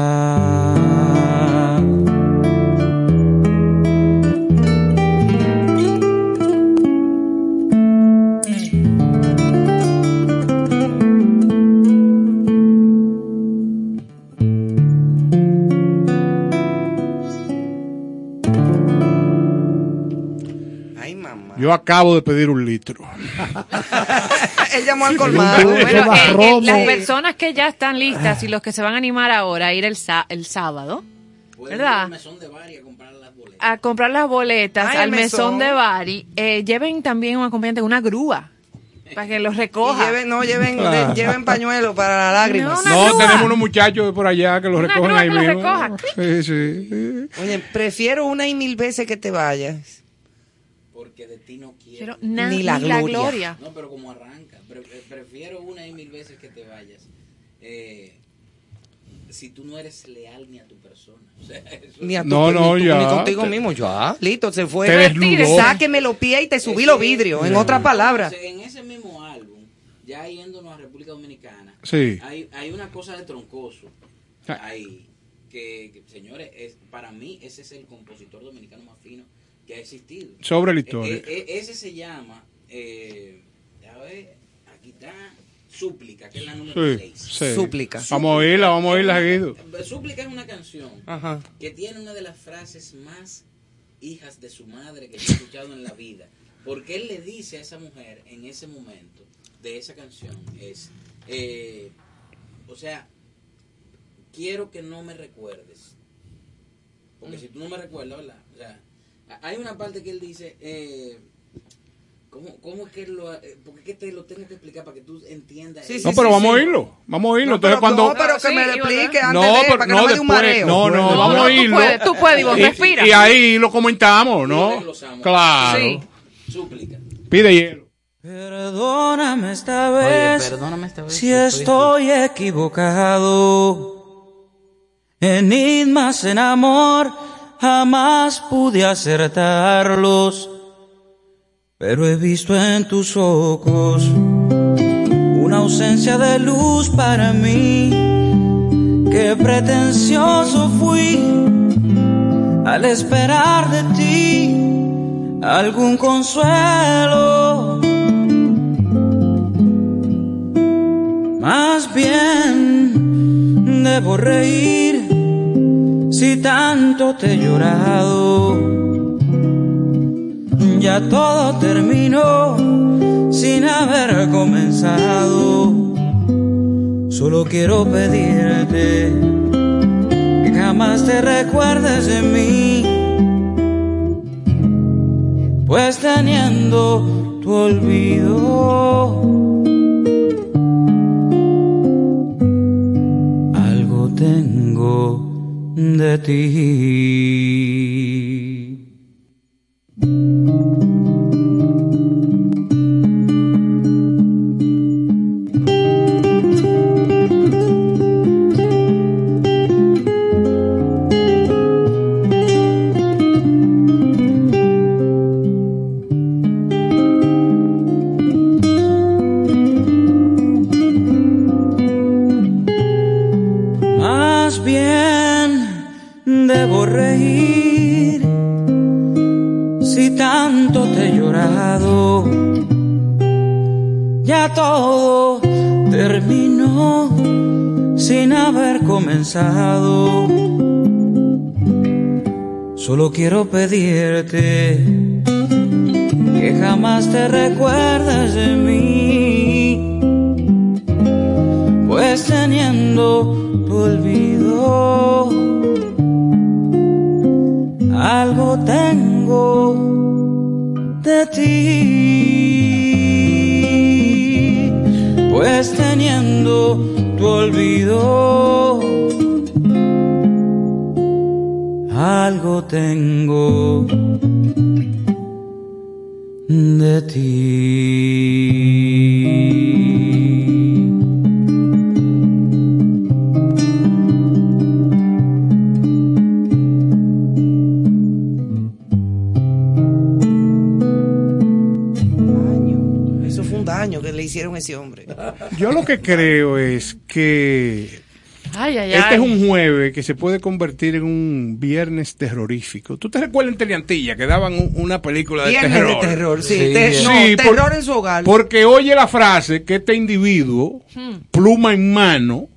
Yo acabo de pedir un litro. Él llamó al colmado. Bueno, eh, eh, las personas que ya están listas y los que se van a animar ahora a ir el, el sábado ¿Verdad? de Bari a comprar las boletas. a comprar las boletas Ay, al mesón. mesón de Bari, eh, lleven también un acompañante, una grúa, para que los recoja. lleven, no, lleven, Ah. de- lleven pañuelo para las lágrimas. No, tenemos unos muchachos por allá que los Una recogen grúa ahí que los mismo. recoja. Sí, sí, sí. Oye, prefiero una y mil veces que te vayas. Porque de ti no quiero. Na- Ni la gloria. No, pero como arranca. Pre- pre- prefiero una y mil veces que te vayas. Eh, si tú no eres leal ni a tu persona. O sea, eso- Ni, a tu, No, ni no, tú- ya. ni contigo mismo. Ya, listo, se fue. Te. Sáqueme los pies y te subí los vidrios. En otras palabras. En ese mismo álbum, ya yéndonos a República Dominicana, Sí. hay, hay una cosa de troncoso. Ah. Ahí, que, que, señores, es, para mí ese es el compositor dominicano más fino que ha existido. Sobre la E- historia. e- e- ese se llama, eh, a ver, aquí está, Súplica, que es la número Sí, 6. sí. Súplica. Vamos a oírla, vamos a oírla seguido. Súplica es una canción Ajá. que tiene una de las frases más hijas de su madre que yo he escuchado en la vida. Porque él le dice a esa mujer en ese momento de esa canción es, eh, o sea, quiero que no me recuerdes. Porque si tú no me recuerdas, ¿verdad? O sea, hay una parte que él dice, eh, ¿cómo, ¿cómo es que lo, eh, porque es que te lo tengo que explicar para que tú entiendas? Sí, eso? No, pero vamos a oírlo. Vamos a oírlo. No, Entonces pero, cuando. no, pero que Sí, me lo explique antes No, de, pero para que no no me dé un después. mareo. No, no, No, vamos no, a tú oírlo. puedes, tú puedes, Y- respira. Y, ahí lo comentamos, ¿no? lo. Claro. Sí. Súplica. Pide hielo. Perdóname esta Oye, vez. perdóname esta vez. Si que estoy equivocado, enigmas en amor, jamás pude acertarlos, pero he visto en tus ojos una ausencia de luz para mí. Qué pretencioso fui al esperar de ti algún consuelo. Más bien debo reír si tanto te he llorado. Ya todo terminó sin haber comenzado. Solo quiero pedirte que jamás te recuerdes de mí. Pues teniendo tu olvido, algo tengo de sin haber comenzado. Solo quiero pedirte que jamás te recuerdes de mí pues teniendo tu olvido, algo tengo de ti, pues teniendo tu olvido, algo tengo de ti. Yo lo que creo es que Ay, ay, este ay. es un jueves que se puede convertir en un viernes terrorífico. ¿Tú te recuerdas en Teleantilla que daban un- una película de Viernes terror? de terror, sí. Sí, te- sí, no, por- terror en su hogar. Porque oye la frase que este individuo, pluma en mano,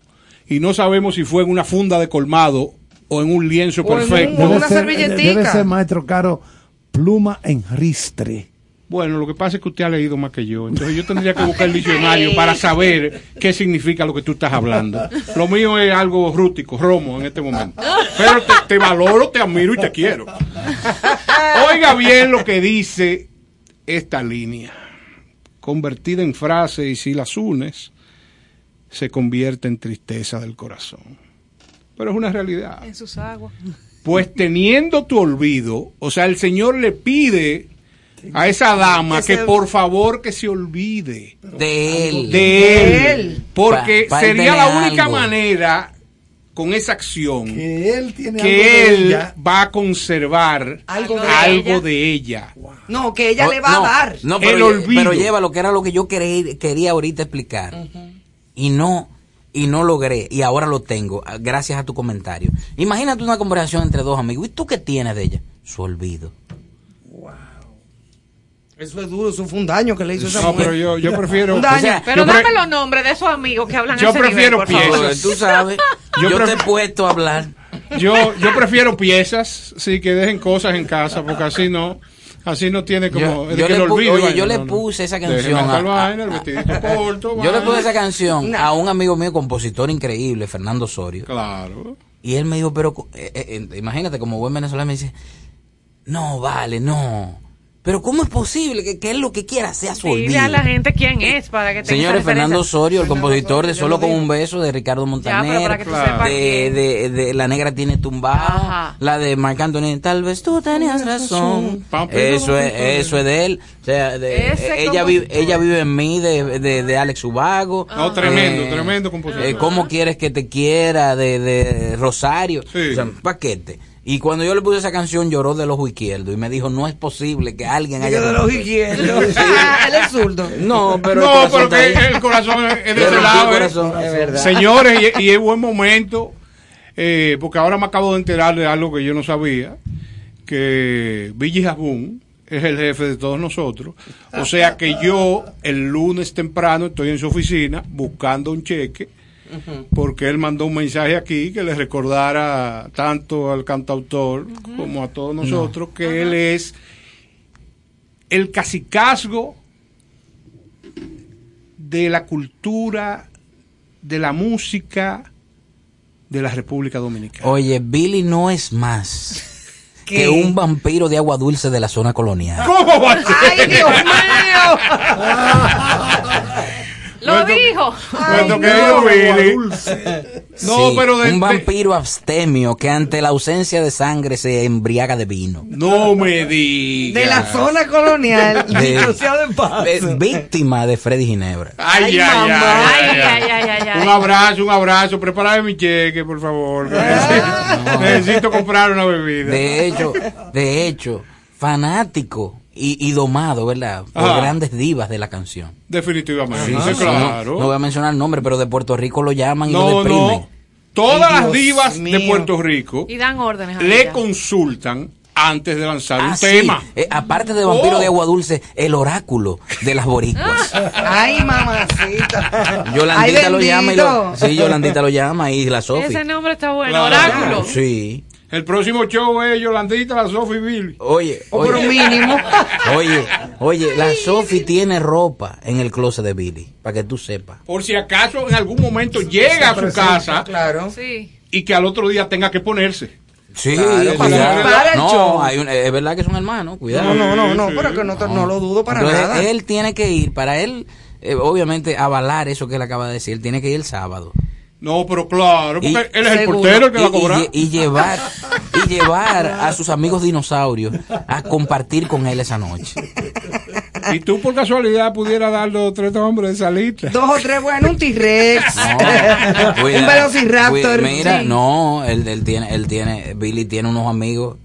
y no sabemos si fue en una funda de colmado o en un lienzo O en un- perfecto. Una ser, servilletica. debe ser, maestro Caro, pluma en ristre. Bueno, lo que pasa es que usted ha leído más que yo, entonces yo tendría que buscar el diccionario para saber qué significa lo que tú estás hablando. Lo mío es algo rústico, romo en este momento. Pero te, te valoro, te admiro y te quiero. Oiga bien lo que dice esta línea. Convertida en frase y si las unes, se convierte en tristeza del corazón. Pero es una realidad. En sus aguas. Pues teniendo tu olvido, o sea, el Señor le pide a esa dama Que que se- por favor que se olvide De él. de él, De él. porque sería la única algo. manera con esa acción Que él tiene algo que él ella. va a conservar Algo de algo ella. de ella. No, que ella le va no, a dar. No, El pero, lle- olvido. pero lleva lo que era lo que yo quería, quería ahorita explicar. Y no y no logré y ahora lo tengo ah, gracias a tu comentario. Imagínate una conversación entre dos amigos. ¿Y tú qué tienes de ella? Su olvido. Eso es duro, eso fue un daño que le hizo esa No, mujer. pero yo, yo prefiero Un daño. O sea, Pero dame los nombres de esos amigos que hablan Yo ese prefiero nivel, por favor. piezas. Tú sabes, Yo te he puesto a hablar. yo, yo prefiero piezas, sí, que dejen cosas en casa, porque así no, así no tiene como, Yo- es yo que le lo pu- olvide, oye, vaina, yo le no, no. puse esa canción a- vaina, el a- vestidito corto, Yo le puse esa canción a un amigo mío, compositor increíble, Fernando Osorio. Claro. Y él me dijo, pero eh, eh, eh, imagínate, como buen venezolano, me dice, no, vale, no. Pero ¿cómo es posible que, que él lo que quiera sea su Dile olvido? a la gente quién es para que tenga Señores. Fernando Osorio, el compositor de Solo con un beso de Ricardo Montaner, para que tú Claro. sepas de, de, de La Negra tiene tumbado, Ajá. la de Marc Anthony, tal vez tú tenías razón. Papi, Eso es, eso es de él. O sea, de- Ese ella, vive, ella vive en mí, de, de, de Alex Ubago. No, tremendo, tremendo compositor. eh, ¿Cómo quieres que te quiera? De, de Rosario. Sí. O sea, un paquete. Y cuando yo le puse esa canción lloró del ojo izquierdo y me dijo, no es posible que alguien haya... Digo de los izquierdos. Ah, Él es zurdo. No, pero... el no, corazón pero que el corazón es de ese sí, lado. eh. corazón, es verdad. Señores, y, y es buen momento, eh, porque ahora me acabo de enterar de algo que yo no sabía, que Billy Jabún es el jefe de todos nosotros. O sea que yo el lunes temprano estoy en su oficina buscando un cheque porque él mandó un mensaje aquí que le recordara tanto al cantautor como a todos nosotros que él es el cacicazgo de la cultura, de la música de la República Dominicana. Oye, Billy no es más ¿Qué? que un vampiro de agua dulce de la zona colonial. ¿Cómo va a ser? ¡Ay, Dios mío! Lo Nuestro- dijo. Nuestro querido no, Billy. No, Sí, pero de- un vampiro abstemio que ante la ausencia de sangre se embriaga de vino. No me digas. De la zona colonial, De- de víctima de Freddy Ginebra. Ay, Ay, ay, ay, mamá. ay, Ay, ay. ay, ay, ay, ay. Un abrazo, un abrazo. Prepárame mi cheque, por favor. necesito, necesito comprar una bebida. De hecho, de hecho, fanático y, y domado, ¿verdad? Por Ajá. grandes divas de la canción. Definitivamente, Sí, sí, sí, claro. No, no voy a mencionar el nombre, pero de Puerto Rico lo llaman y lo No, deprimen. no. Todas Ay, las divas de. Puerto Rico Y dan órdenes. le consultan antes de lanzar Ah, un sí. tema. Eh, aparte de Vampiro Oh. de Agua Dulce, el oráculo de las boricuas. Ay, mamacita. Yolandita Ay, lo llama y lo, sí, Yolandita lo llama y la Sofi. Ese nombre está bueno. Claro. Oráculo. Sí. El próximo show es Yolandita, la Sophie Billy. Oye, O por un oye, mínimo. oye, oye, la Sofi tiene ropa en el closet de Billy, para que tú sepas. Por si acaso en algún momento llega a su casa Claro. Sí. y que al otro día tenga que ponerse. Sí, Claro, para cuidado. para el no, show. hay un- es verdad que son hermanos, cuidado. No, no, no, no, Sí, pero que no, te- no lo dudo para Entonces, nada. él tiene que ir, para él, eh, obviamente, avalar eso que él acaba de decir, él tiene que ir el sábado. No, pero claro, porque Y- él es el portero el que y, va a cobrar. y- y llevar y llevar a sus amigos dinosaurios a compartir con él esa noche. Y tú por casualidad pudieras dar dos o tres hombres de esa lista. Dos o tres, bueno, un T-Rex. No, un Velociraptor. cuida- Mira, sí. no, él, él tiene, él tiene, Billy tiene unos amigos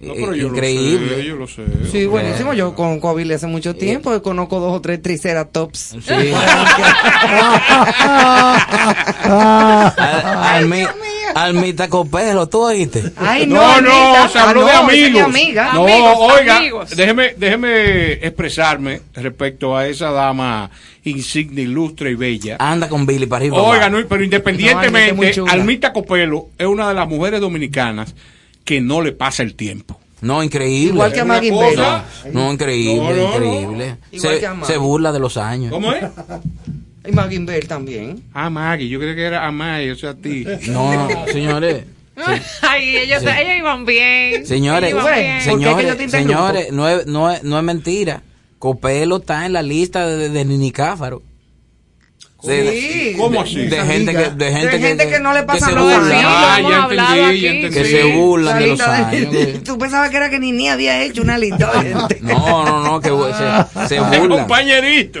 No, eh, pero yo lo sé, yo lo sé. Sí, buenísimo. Yo con Kobe hace mucho tiempo y conozco dos o tres triceratops. Sí. Al- Almi- Almita Copelo, ¿tú oíste? Ay, no, No, se habló Ah, de no, amigos. amiga. No, Amigos, oiga, amigos. déjeme, déjeme expresarme respecto a esa dama insignia, ilustre y bella. Anda con Billy para arriba. Oiga, no, pero independientemente. Almita Copelo es una de las mujeres dominicanas que no le pasa el tiempo. No, increíble. Igual que a Maggie Bell. No, increíble, No, no, no. increíble. Igual Se, que a Maggie. se burla de los años. ¿Cómo es? Y Maggie Bell también. Ah, Maggie, yo creía que era a Maggie, o sea, a ti. No, señores. Ay, ellos, Sí. ellos iban bien. Señores, iban bien. ¿por qué que señores, señores, no es, no, es, no es mentira. Copelo está en la lista de, de Nini Cáfaro. De, Sí. ¿Cómo así? de gente que de gente, De gente que no le pasa años. Ah, que se burlan de los años. que- Tú pensabas que era que ni ni había hecho una lista. No, no, no, que se, se burlan. Compañerito.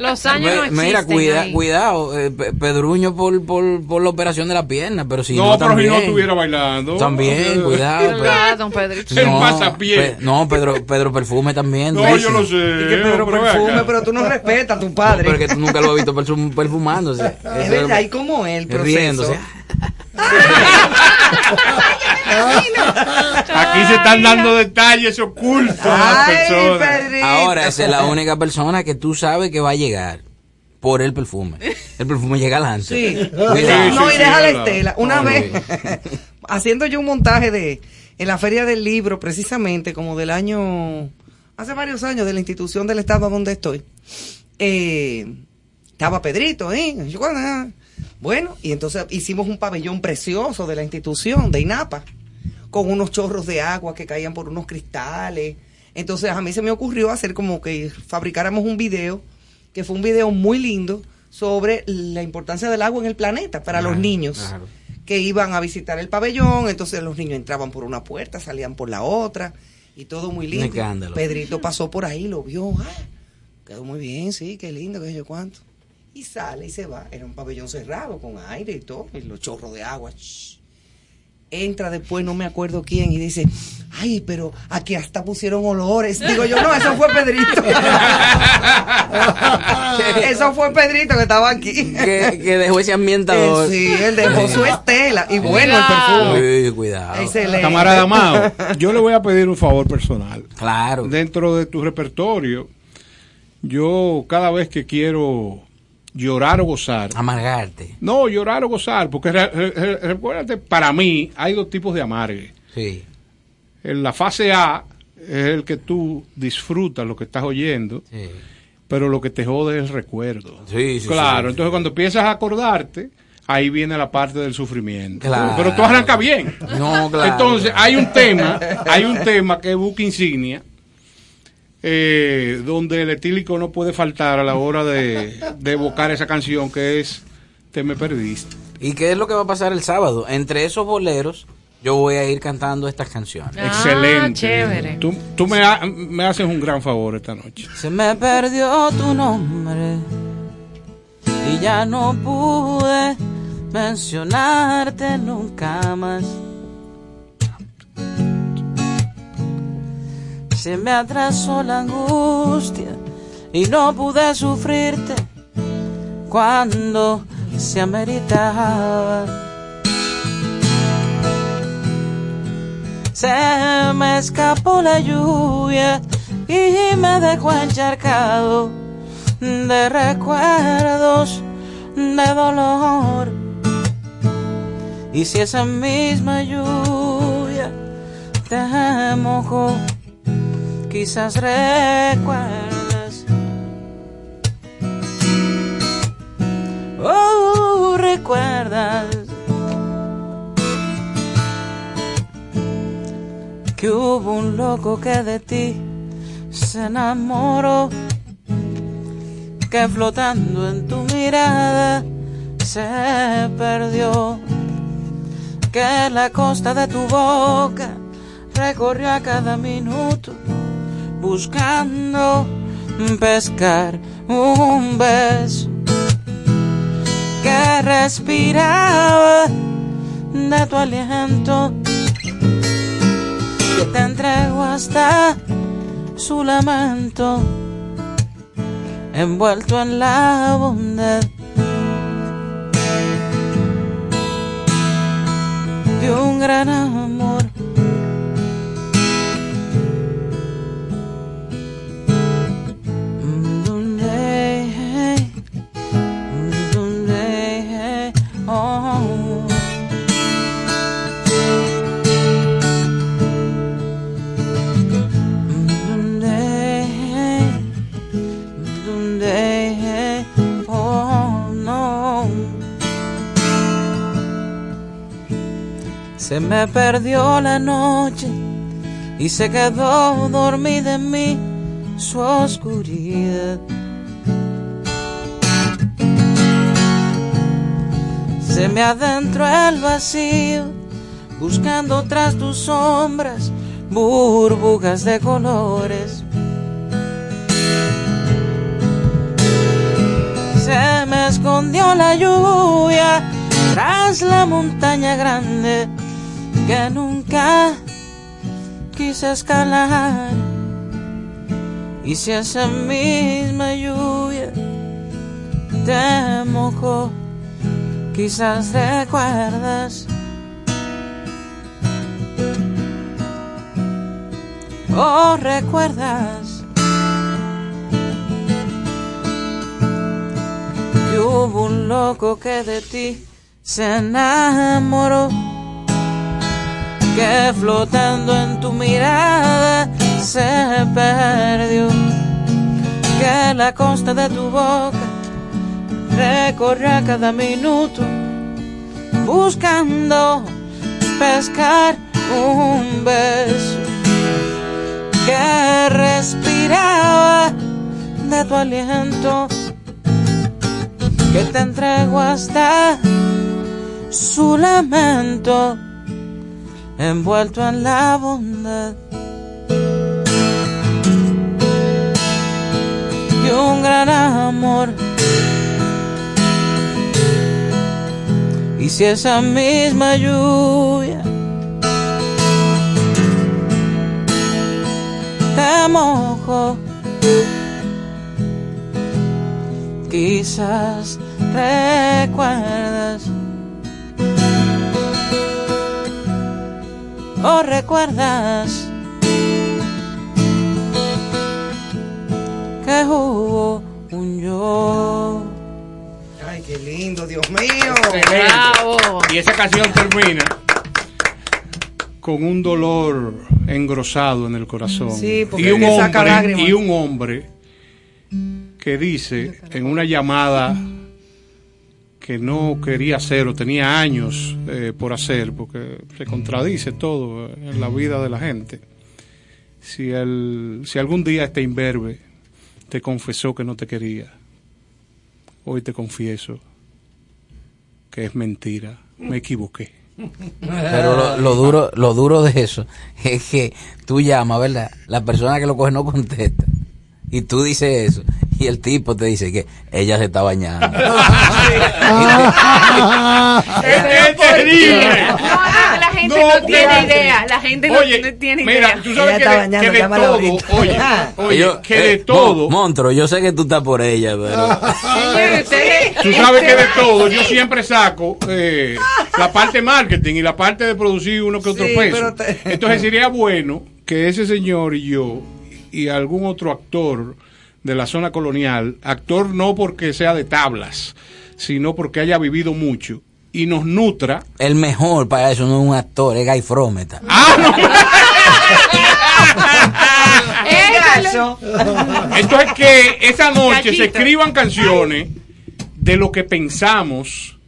Los años no Me- existen. Mira, cuida, cuidado, eh, Pe- Pedruño por, por, por la operación de la pierna, pero si no, no, pero si también. no estuviera bailando. También, cuidado. Pe- ¿Verdad, don Pedrito? El pasapié. Pe- no, Pedro, Pedro Perfume también. No, yo lo sé. Y que Pedro perfume, pero tú no respetas a tu No, padre. pero que tú nunca lo has visto perfum- perfumándose. es verdad, y como él, riéndose. Aquí se están dando detalles ocultos a las Ay, personas. Pedrito. Ahora, esa es la única persona que tú sabes que va a llegar por el perfume. El perfume llega adelante. Sí. Cuidado. No, sí, y deja sí, la estela. Una No, vez, haciendo yo un montaje de en la Feria del Libro, precisamente como del año, hace varios años, de la institución del Estado donde estoy, eh, estaba Pedrito, ¿eh? Bueno, y entonces hicimos un pabellón precioso de la institución, de INAPA, con unos chorros de agua que caían por unos cristales. Entonces a mí se me ocurrió hacer como que fabricáramos un video, que fue un video muy lindo, sobre la importancia del agua en el planeta para los niños claro. que iban a visitar el pabellón, entonces los niños entraban por una puerta, salían por la otra, y todo muy lindo. Pedrito pasó por ahí, lo vio, ah, quedó muy bien, sí, qué lindo, qué sé yo cuánto. Y sale y se va, era un pabellón cerrado, con aire y todo, y los chorros de agua. shh. Entra después, no me acuerdo quién, y dice, ay, pero aquí hasta pusieron olores. Digo yo, no, eso fue Pedrito. Eso fue Pedrito que estaba aquí. que, que dejó ese ambientador. Eh, sí, él dejó su estela. Y bueno, el perfume. Uy, cuidado. Excelente. Camarada Mao, yo le voy a pedir un favor personal. Claro. Dentro de tu repertorio, yo cada vez que quiero llorar o gozar, Amargarte. no llorar o gozar, porque re- re- re- recuérdate, para mí hay dos tipos de amargue. Sí. En la fase A es el que tú disfrutas lo que estás oyendo, Sí. pero lo que te jode es el recuerdo. Sí, sí, claro, sí. entonces cuando empiezas a acordarte, ahí viene la parte del sufrimiento. Claro. Pero tú arrancas bien. No, claro. Entonces, hay un tema, hay un tema que es buque insignia, eh, donde el etílico no puede faltar a la hora de, de evocar esa canción que es Te me perdiste. ¿Y qué es lo que va a pasar el sábado? Entre esos boleros, yo voy a ir cantando estas canciones. Ah, Excelente. chévere. Tú, tú me, ha- me haces un gran favor esta noche. Se me perdió tu nombre y ya no pude mencionarte nunca más. Se me atrasó la angustia y no pude sufrirte cuando se ameritaba. Se me escapó la lluvia y me dejó encharcado de recuerdos de dolor. Y si esa misma lluvia te mojó, quizás recuerdas. Oh, recuerdas que hubo un loco que de ti se enamoró, que flotando en tu mirada se perdió, que la costa de tu boca recorrió a cada minuto buscando pescar un beso que respiraba de tu aliento que te entrego hasta su lamento, envuelto en la bondad de un gran amor. Se me perdió la noche y se quedó dormida en mí su oscuridad. Se me adentró el vacío, buscando tras tus sombras burbujas de colores. Se me escondió la lluvia tras la montaña grande que nunca quise escalar. Y si esa misma lluvia te mojó, quizás recuerdas. Oh, recuerdas que hubo un loco que de ti se enamoró, que flotando en tu mirada se perdió, que la costa de tu boca recorrió a cada minuto buscando pescar un beso que respiraba de tu aliento, que te entrego hasta su lamento, envuelto en la bondad de un gran amor. Y si esa misma lluvia te mojo, quizás recuerdas. O recuerdas que hubo un yo. Ay, qué lindo, Dios mío. Excelente. Bravo. Y esa canción termina con un dolor engrosado en el corazón. Sí, porque y, un hombre, y un hombre que dice en una llamada que no quería hacer o tenía años eh, por hacer, porque se contradice todo en la vida de la gente. Si, el, si algún día este imberbe te confesó que no te quería, hoy te confieso que es mentira, me equivoqué. Pero lo, lo duro, lo duro de eso es que tú llamas, ¿verdad? La persona que lo coge no contesta. Y tú dices eso. Y el tipo te dice que ella se está bañando. ¡Es terrible! No, la gente No, no, tiene idea. La gente no, Oye, no tiene mira, idea. tú sabes Ella que de, que todo, oye, oye, Yo- que de eh, todo, Mon- Montro, yo sé que tú estás por ella, pero... Usted- tú sabes que de todo, yo siempre saco eh, la parte marketing y la parte de producir uno que otro Sí, peso. te- Entonces sería bueno que ese señor y yo y algún otro actor de la zona colonial, actor no porque sea de tablas, sino porque haya vivido mucho y nos nutra. El mejor para eso no es un actor, es Guy Frometa. ¡Ah, no! Gacho. Entonces que esa noche se escriban canciones de lo que pensamos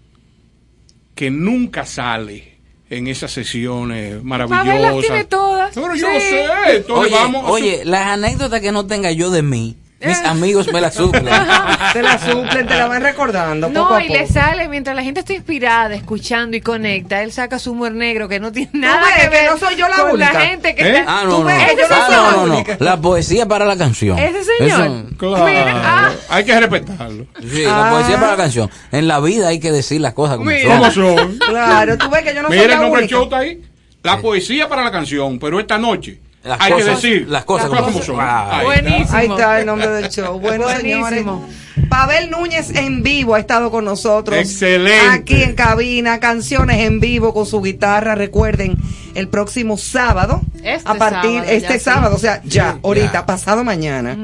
que nunca sale en esas sesiones las maravillosas. tiene todas. Pero yo Sí. lo sé, entonces Oye, vamos. oye, las anécdotas que no tenga yo de mí, mis amigos me las suplen. Te la suplen, te la van recordando poco No, a y poco. le sale, mientras la gente está inspirada, escuchando y conecta, él saca su humor negro que no tiene nada que que ver no soy yo la única? la gente que ¿Eh? está... Ah, Tú no, no. ves que yo no Ah, soy no, la no, no. única. La poesía para la canción. Ese señor. Eso- Claro, Mira, ah. hay que respetarlo. sí, la poesía para la canción. En la vida hay que decir las cosas como Mira. ¿Cómo son. son? Claro, tú ves que yo no soy Mira la el nombre del única. show está ahí. La poesía para la canción, pero esta noche Las hay cosas- que decir las cosas como son. Ah, Buenísimo. Ahí está el nombre del show. Bueno, Buenísimo. señores. Pavel Núñez en vivo ha estado con nosotros. Excelente. Aquí en cabina, canciones en vivo con su guitarra. Recuerden, el próximo sábado, Este a partir, sábado, este sí. sábado, o sea, ya, Sí, ahorita, ya. pasado mañana,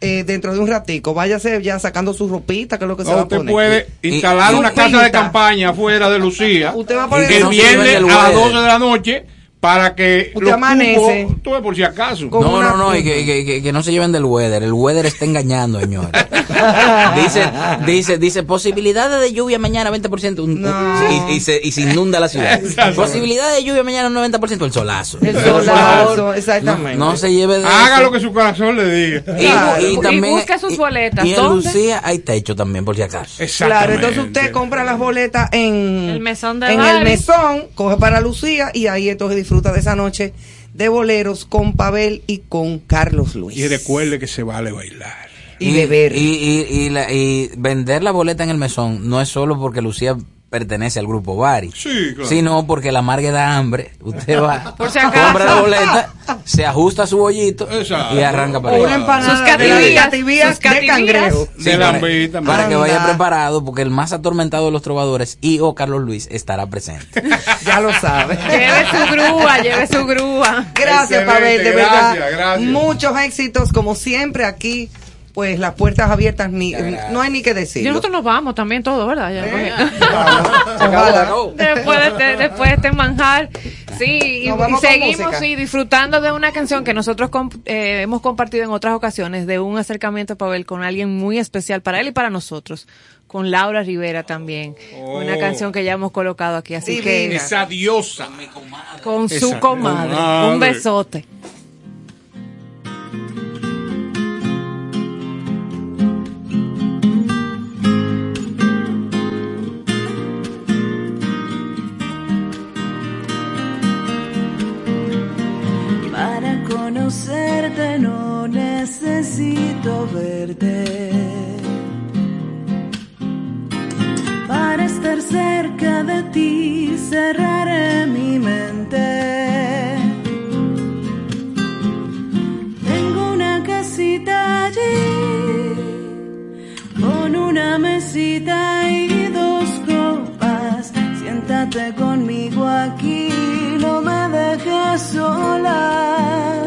eh, dentro de un ratico, váyase ya sacando su ropita, que es lo que se va a usted poner. puede Y- instalar y- una casa de campaña afuera de Lucía. Usted va a poner el viernes a las weather. 12 de la noche para que Usted amanece. por si acaso. No, no, no, y que, que, que- que no se lleven del weather. El weather está engañando, señores. dice, dice, dice, posibilidades de lluvia mañana 20%. un- No. y, y se, y se inunda la ciudad. Posibilidades de lluvia mañana un 90%. El solazo. El solazo, exactamente. No, no se lleve de Haga eso. lo que su corazón le diga. Y, Claro. y Y también, busque sus boletas. Y en ¿Dónde? Lucía hay techo también, por si acaso. Claro, entonces usted compra las boletas en El mesón de en el mesón, coge para Lucía y ahí entonces disfruta de esa noche de boleros con Pavel y con Carlos Luis. Y recuerde que se vale bailar. Y beber. Y, y, y, la- y vender la boleta en el mesón no es solo porque Lucía pertenece al grupo Bari, Sí, claro. sino porque la marga da hambre. Usted va, Por si acaso. compra la boleta, se ajusta su bollito Exacto. y arranca para allá. Sus cativías, sus de cangrejo. De para, que vaya preparado, porque el más atormentado de los trovadores y o Carlos Luis estará presente. Ya lo sabe. Lleve su grúa, lleve su grúa. Gracias, Pavel, de verdad. gracias, gracias. Muchos éxitos, como siempre aquí, pues las puertas abiertas, ni, no hay ni que Y decirlo. nosotros nos vamos también todo, ¿verdad? Ya, Ojalá. después, de este, después de este manjar. Sí, y, y seguimos sí, disfrutando de una canción que nosotros comp- eh, hemos compartido en otras ocasiones, de un acercamiento, Pavel, con alguien muy especial para él y para nosotros, con Laura Rivera también. Una Oh. canción que ya hemos colocado aquí, así que Divina. Esa diosa. con su comadre. Un besote. conocerte, no necesito verte. Para estar cerca de ti, cerraré mi mente. Tengo una casita allí, con una mesita y dos copas. Siéntate conmigo aquí, no me dejes sola.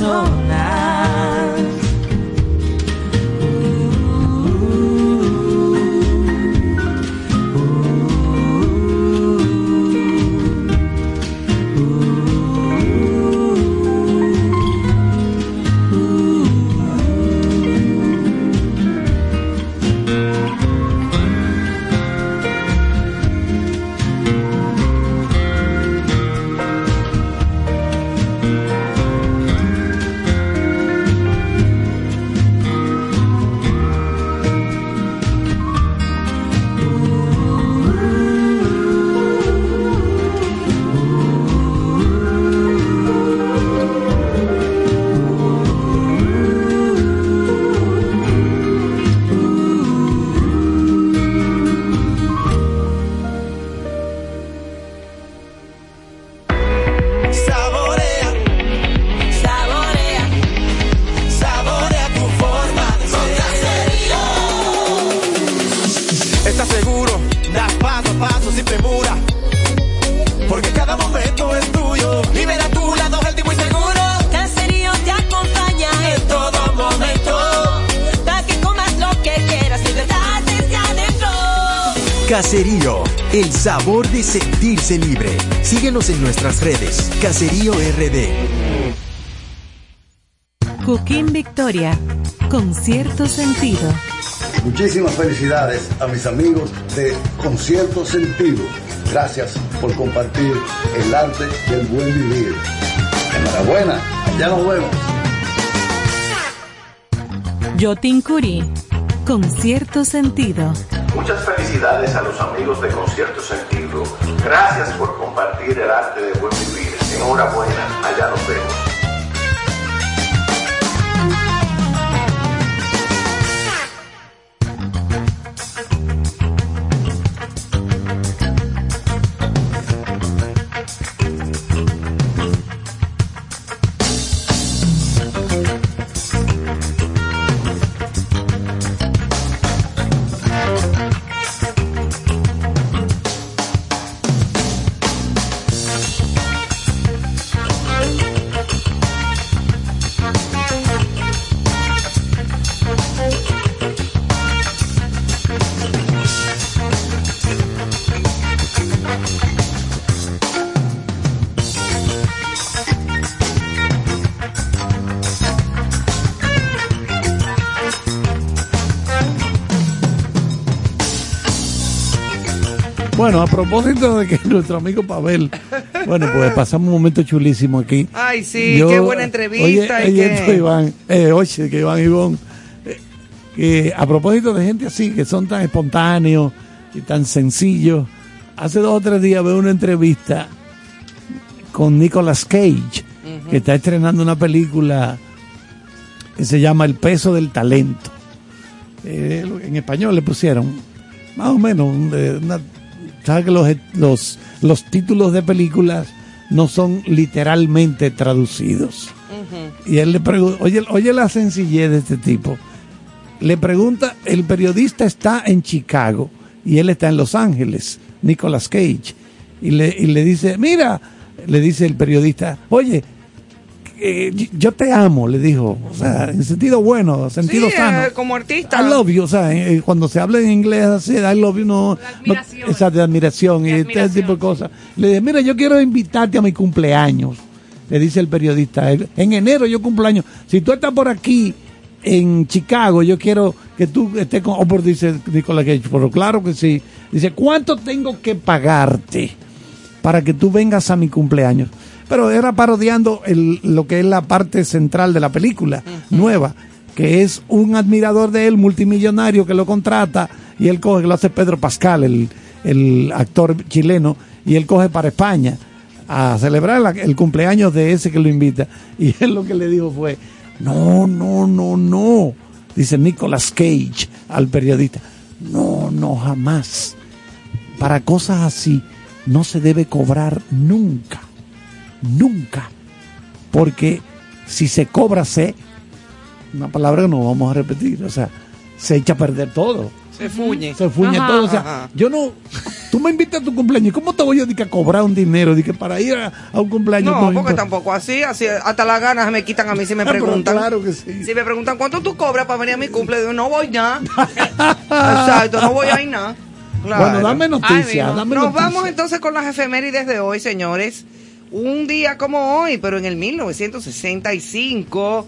No. nuestras redes. Caserío RD. Joaquín Victoria, con cierto sentido. Muchísimas felicidades a mis amigos de Concierto Sentido. Gracias por compartir el arte del buen vivir. Enhorabuena, ya nos vemos. Yotin Curí, con cierto sentido. Muchas felicidades a los amigos de Concierto Sentido. Gracias por vivir el arte de buen vivir. En hora buena, allá nos vemos. Bueno, a propósito de que nuestro amigo Pavel, bueno, pues pasamos un momento chulísimo aquí. Ay, sí, qué buena entrevista. Oye, y que... Iván, eh, oye, que Iván Ivón, eh, que a propósito de gente así, que son tan espontáneos y tan sencillos, hace dos o tres días veo una entrevista con Nicolas Cage, que está estrenando una película que se llama El peso del talento. Eh, en español le pusieron más o menos eh, una ¿sabes que los, los, los títulos de películas no son literalmente traducidos? Y él le pregunta, oye, oye la sencillez de este tipo. Le pregunta, el periodista está en Chicago y él está en Los Ángeles, Nicolas Cage. Y le, y le dice, mira, le dice el periodista, oye, eh, yo te amo, le dijo, o sea, en sentido bueno, sentido Sí, sano. eh, como artista. I love you, o sea, eh, cuando se habla en inglés así, I love you, no, no esa de admiración y este tipo de cosas. Le dije, mira, yo quiero invitarte a mi cumpleaños, le dice el periodista. En enero yo cumpleaños. Si tú estás por aquí en Chicago, yo quiero que tú estés con, oh, por dice Nicolás Cage, pero claro que sí. Dice, ¿cuánto tengo que pagarte para que tú vengas a mi cumpleaños? Pero era parodiando el, lo que es la parte central de la película nueva, que es un admirador de él, multimillonario, que lo contrata y él coge, lo hace Pedro Pascal, el, el actor chileno, y él coge para España a celebrar la- el cumpleaños de ese que lo invita. Y él lo que le dijo fue, no, no, no, no, dice Nicolas Cage al periodista, no, no, jamás. Para cosas así no se debe cobrar nunca, nunca, porque si se cobra se, una palabra que no vamos a repetir, o sea, se echa a perder todo. Se fuñe. Se fuñe Ajá, todo. O sea, ajá. yo no. Tú me invitas a tu cumpleaños. ¿Cómo te voy yo a cobrar un dinero? di que para ir a, a un cumpleaños. No, porque tampoco así, así hasta las ganas me quitan a mí si me Ah, preguntan. claro que sí. Si me preguntan cuánto tú cobras para venir a mi cumple, digo, no voy ya. Exacto, no voy a ir nada. Claro. Bueno, dame noticias, Nos vamos entonces con las efemérides de hoy, señores. Un día como hoy, pero en el 1965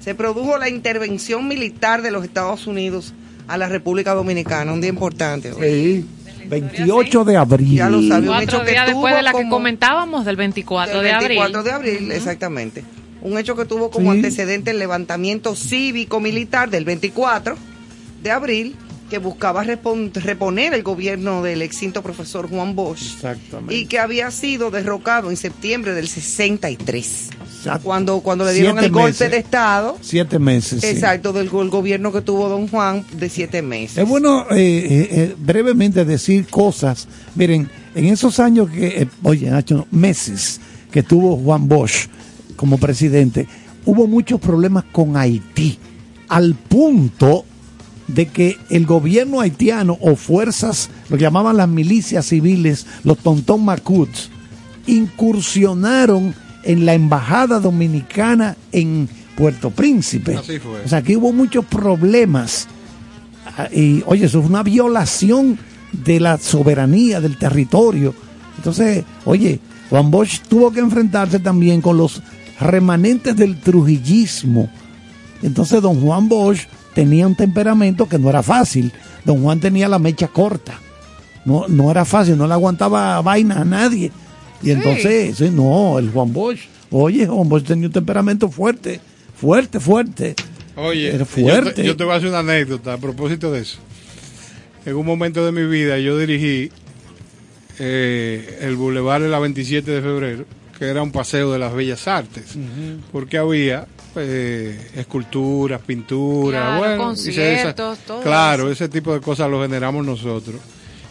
se produjo la intervención militar de los Estados Unidos a la República Dominicana, un día importante. hoy. Sí, 28 de abril. Ya lo sabe, un hecho que después tuvo de la que comentábamos del 24 del de abril. 24 de abril, exactamente. Un hecho que tuvo como Sí. antecedente el levantamiento cívico-militar del 24 de abril que buscaba repon- reponer el gobierno del extinto profesor Juan Bosch Exactamente. y que había sido derrocado en septiembre del 63. Exacto. Cuando, cuando le dieron Siete el golpe meses. de Estado, Siete meses. sí. exacto, del go- el gobierno que tuvo don Juan de siete meses. Es bueno eh, eh, eh, brevemente decir cosas. Miren, en esos años que, eh, oye, Nacho, meses que tuvo Juan Bosch como presidente, hubo muchos problemas con Haití, al punto de que el gobierno haitiano o fuerzas, lo que llamaban las milicias civiles, los Tontón Macuts, incursionaron en la embajada dominicana en Puerto Príncipe. Así fue. O sea, aquí hubo muchos problemas. Ah, Y oye, eso es una violación de la soberanía del territorio. Entonces, oye, Juan Bosch tuvo que enfrentarse también con los remanentes del trujillismo. Entonces, don Juan Bosch tenía un temperamento que no era fácil. Don Juan tenía la mecha corta. No, no era fácil, no le aguantaba vaina a nadie. Y entonces, sí, no, el Juan Bosch, oye, Juan Bosch tenía un temperamento fuerte, fuerte, fuerte. Oye, Era fuerte. te, yo te voy a hacer una anécdota a propósito de eso. En un momento de mi vida yo dirigí eh, el Boulevard de la 27 de febrero, que era un paseo de las bellas artes, porque había eh, esculturas, pinturas, Claro, bueno, conciertos, esa- todo claro, ese tipo de cosas lo generamos nosotros.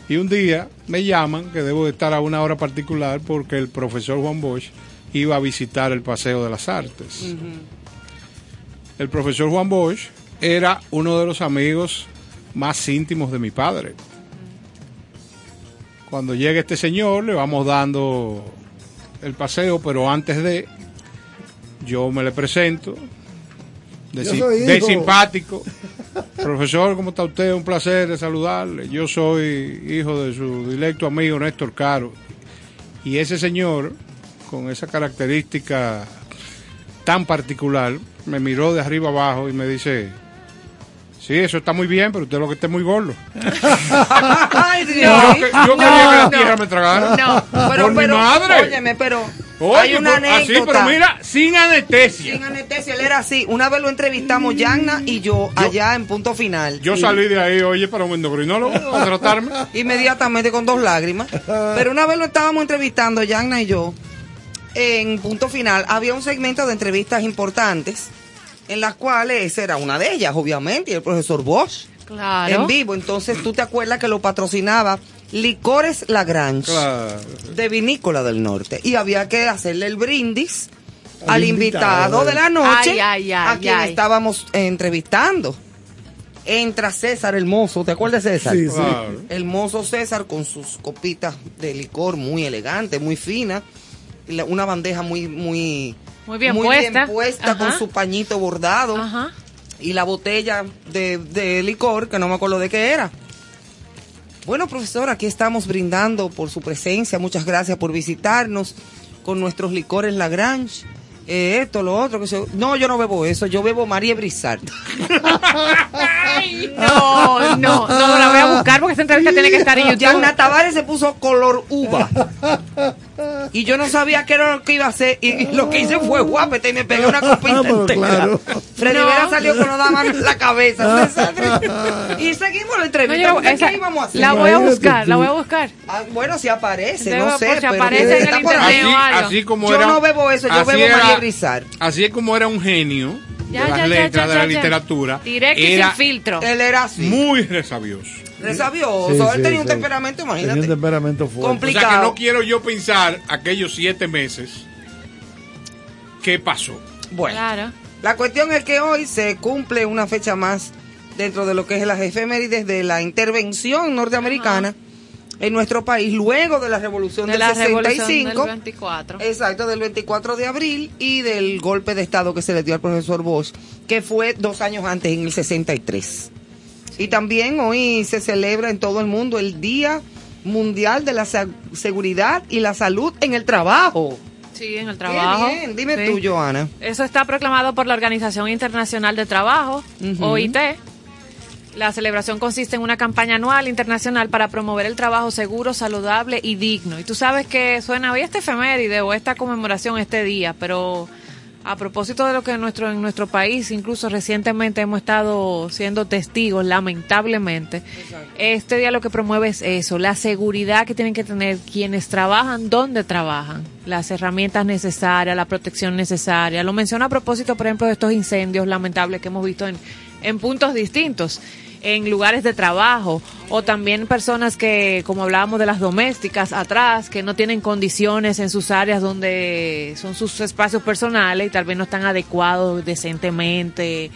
Y un día me llaman que debo de estar a una hora particular porque el profesor Juan Bosch iba a visitar el Paseo de las Artes. El profesor Juan Bosch era uno de los amigos más íntimos de mi padre. Cuando llega este señor, le vamos dando el paseo, pero antes de, yo me le presento, de, si- simpático. Profesor, ¿cómo está usted? Un placer de saludarle. Yo soy hijo de su directo amigo Néstor Caro. Y ese señor, con esa característica tan particular, me miró de arriba abajo y me dice, Sí, eso está muy bien, pero usted lo que está es muy gordo. Ay, Dios. Yo, que- yo quería que la tierra no. me tragara. No, Por pero, mi pero, madre. óyeme, pero Oye, hay una por- así, anécdota. pero mira, sin anestesia. Sin anestesia, él era así. Una vez lo entrevistamos, Yanna y yo, allá en punto final. Yo Y- salí de ahí, oye, para un endocrinólogo a tratarme. Inmediatamente con dos lágrimas. Pero una vez lo estábamos entrevistando, Yanna y yo, en punto final, había un segmento de entrevistas importantes, en las cuales esa era una de ellas, obviamente, y el profesor Bosch. Claro. En vivo. Entonces, tú te acuerdas que lo patrocinaba Licores Lagrange. Claro. de Vinícola del Norte y había que hacerle el brindis al, Al invitado, invitado. de la noche Ay, ay, ay, a quien ay. estábamos entrevistando. Entra César el mozo, ¿te acuerdas de César? Sí, sí. Claro. El mozo César con sus copitas de licor muy elegante, muy fina, una bandeja muy muy Muy bien puesta. puesta, con su pañito bordado Ajá. y la botella de, de licor, que no me acuerdo de qué era. Bueno, profesor, aquí estamos brindando por su presencia. Muchas gracias por visitarnos con nuestros licores Lagrange. Eh, esto, lo otro. Que se... No, yo no bebo eso. Yo bebo María Brizard. No, no, no, la voy a buscar porque esta entrevista tiene que estar en YouTube. Yanna Tavares se puso color uva. Y yo no sabía qué era lo que iba a hacer. Y lo que hice fue guapete y me pegué una copita Pero entera. claro. Freddy No. Vera salió con una mano en la cabeza. y seguimos la No, entrevista. yo- porque esa- ¿Qué íbamos a hacer? la voy a buscar, la voy a buscar. Ah, bueno, si aparece, Debo- no sé. si pero aparece en el internet. Así, o algo. así como Yo era. no bebo eso, yo bebo era- María Brizard. Así es como era un genio Ya, de las ya, letras, ya, de la ya, ya. literatura. Directo y era sin filtro. Él era así. muy resabioso. Resabioso. Sí, él sí, tenía un temperamento, Tenía imagínate. un temperamento fuerte. O sea que Complicado. no quiero yo pensar aquellos siete meses. ¿Qué pasó? Bueno, Claro. la cuestión es que hoy se cumple una fecha más dentro de lo que es las efemérides de la intervención norteamericana en nuestro país luego de la revolución De del la revolución 65. del 24. Exacto, del 24 de abril y del golpe de Estado que se le dio al profesor Bosch, que fue dos años antes, en el 63. Y también hoy se celebra en todo el mundo el Día Mundial de la Seguridad y la Salud en el Trabajo. Sí, en el trabajo. Qué bien, dime Sí. tú, Joana. Eso está proclamado por la Organización Internacional de Trabajo. OIT. La celebración consiste en una campaña anual internacional para promover el trabajo seguro, saludable y digno. Y tú sabes que suena hoy este efeméride o esta conmemoración este día, pero a propósito de lo que en nuestro, en nuestro país, incluso recientemente hemos estado siendo testigos, lamentablemente, este día lo que promueve es eso, la seguridad que tienen que tener quienes trabajan, donde trabajan, las herramientas necesarias, la protección necesaria. Lo menciono a propósito, por ejemplo, de estos incendios lamentables que hemos visto en, en puntos distintos en lugares de trabajo o también personas que, como hablábamos de las domésticas atrás, que no tienen condiciones en sus áreas donde son sus espacios personales y tal vez no están adecuados decentemente,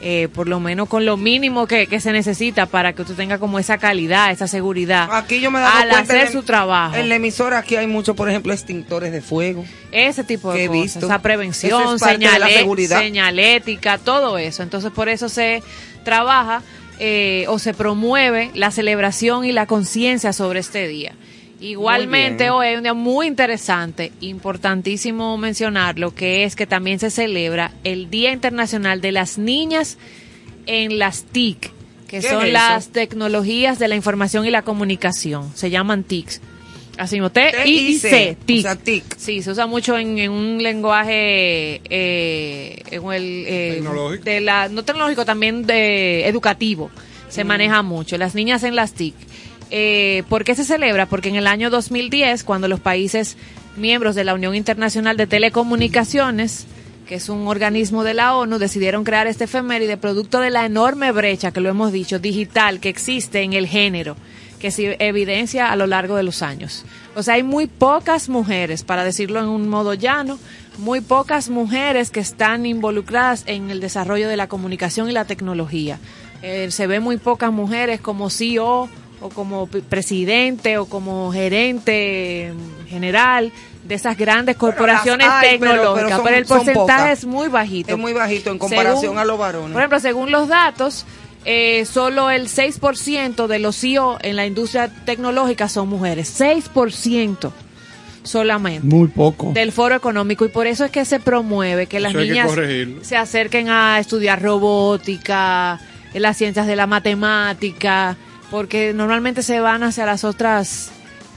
eh, por lo menos con lo mínimo que, que se necesita para que usted tenga como esa calidad, esa seguridad Aquí yo me al cuenta hacer en- su trabajo. En la emisora aquí hay mucho, por ejemplo, extintores de fuego. Ese tipo de cosas, visto. esa prevención, es parte de la señale- seguridad. señalética, todo eso. Entonces, por eso se trabaja eh, o se promueve la celebración y la conciencia sobre este día. Igualmente, hoy es un día muy interesante, importantísimo mencionarlo, que es que también se celebra el Día Internacional de las Niñas en las TIC, que ¿Qué son es las tecnologías de la información y la comunicación. Se llaman TICs. Así mismo, T, I y T-I-C, C, TIC. o sea, TIC. Sí, se usa mucho en, en un lenguaje eh, en el, eh, Tecnológico. de la no tecnológico también de educativo se maneja mucho las niñas en las TIC eh, ¿por qué se celebra? porque en el año 2010 cuando los países miembros de la Unión Internacional de Telecomunicaciones que es un organismo de la ONU, decidieron crear este efeméride producto de la enorme brecha, que lo hemos dicho, digital que existe en el género, que se evidencia a lo largo de los años. O sea, hay muy pocas mujeres, para decirlo en un modo llano, muy pocas mujeres que están involucradas en el desarrollo de la comunicación y la tecnología. Eh, se ve muy pocas mujeres como CEO o como presidente o como gerente general de esas grandes corporaciones las hay, pero- pero tecnológicas, son- pero, el porcentaje es muy bajito. Es muy bajito en comparación Según- a los varones. Por ejemplo, según los datos, eh, solo el 6% de los CEO en la industria tecnológica son mujeres. 6% solamente Muy poco. del foro económico y por eso es que se promueve que las Eso que niñas se acerquen a estudiar robótica, en las ciencias de la matemática, porque normalmente se van hacia las otras